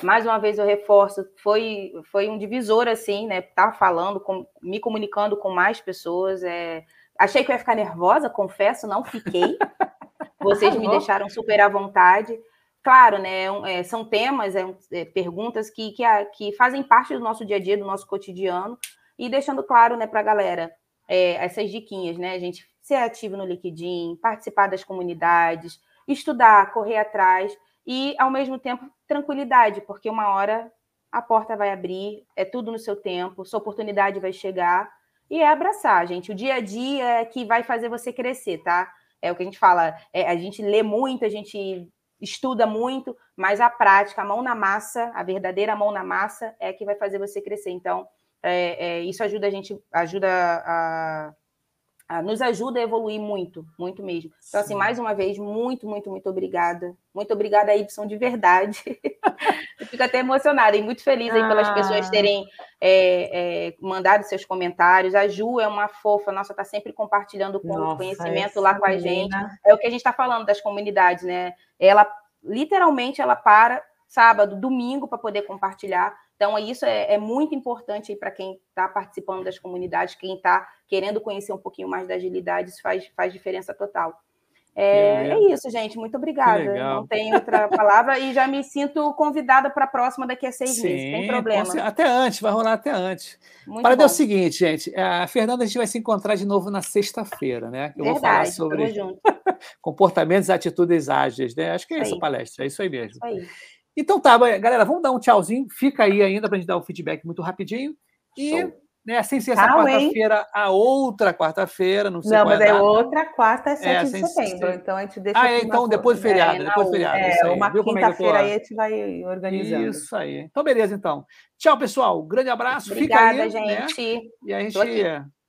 Mais uma vez eu reforço, foi, foi um divisor, assim, né? Estar tá falando, com, me comunicando com mais pessoas. É... Achei que eu ia ficar nervosa, confesso, não fiquei. Vocês me deixaram super à vontade claro, né, é, são temas, é, é, perguntas que, que, a, que, fazem parte do nosso dia a dia, do nosso cotidiano, e deixando claro, né, para a galera, é, essas diquinhas, né, a gente ser ativo no LinkedIn, participar das comunidades, estudar, correr atrás, e, ao mesmo tempo, tranquilidade, porque uma hora a porta vai abrir, é tudo no seu tempo, sua oportunidade vai chegar, e é abraçar, gente, o dia a dia é que vai fazer você crescer, tá? é o que a gente fala, é, a gente lê muito, a gente estuda muito, mas a prática, a mão na massa, a verdadeira mão na massa é que vai fazer você crescer. Então, é, é, isso ajuda a gente, ajuda a, a, nos ajuda a evoluir muito, muito mesmo. Então, assim, Sim. mais uma vez, muito, muito, muito obrigada. Muito obrigada, Y, de verdade. Eu fico até emocionada e muito feliz aí pelas ah. pessoas terem é, é, mandado seus comentários. A Ju é uma fofa, nossa, tá sempre compartilhando com nossa, conhecimento lá com a gente. É o que a gente está falando das comunidades, né? Ela literalmente ela para sábado, domingo para poder compartilhar. Então, isso é, é muito importante para quem está participando das comunidades, quem está querendo conhecer um pouquinho mais da agilidade, isso faz, faz diferença total. É, é, isso, gente. Muito obrigada. Não tem outra palavra e já me sinto convidada para a próxima daqui a seis Sim, meses. Tem problema. Até antes, vai rolar até antes. Muito Para é o seguinte, gente. A Fernanda, a gente vai se encontrar de novo na sexta-feira, né? Eu Verdade, vou falar sobre comportamentos e atitudes ágeis, né? Acho que é essa palestra, é isso aí mesmo. Isso aí. Então tá, galera, vamos dar um tchauzinho. Fica aí ainda para a gente dar o um feedback muito rapidinho. E Show. né, sem ser essa quarta-feira, a outra quarta-feira, não sei Não, mas é, é outra quarta, 7 é, de setembro. Ser... Então a gente deixa. Ah, é, então depois do feriado, é, depois do feriado. É, uma é quinta-feira aí a gente vai organizando. Isso aí. Então, beleza, então. Tchau, pessoal. Grande abraço. Obrigada, Fica aí, gente. Né? E a gente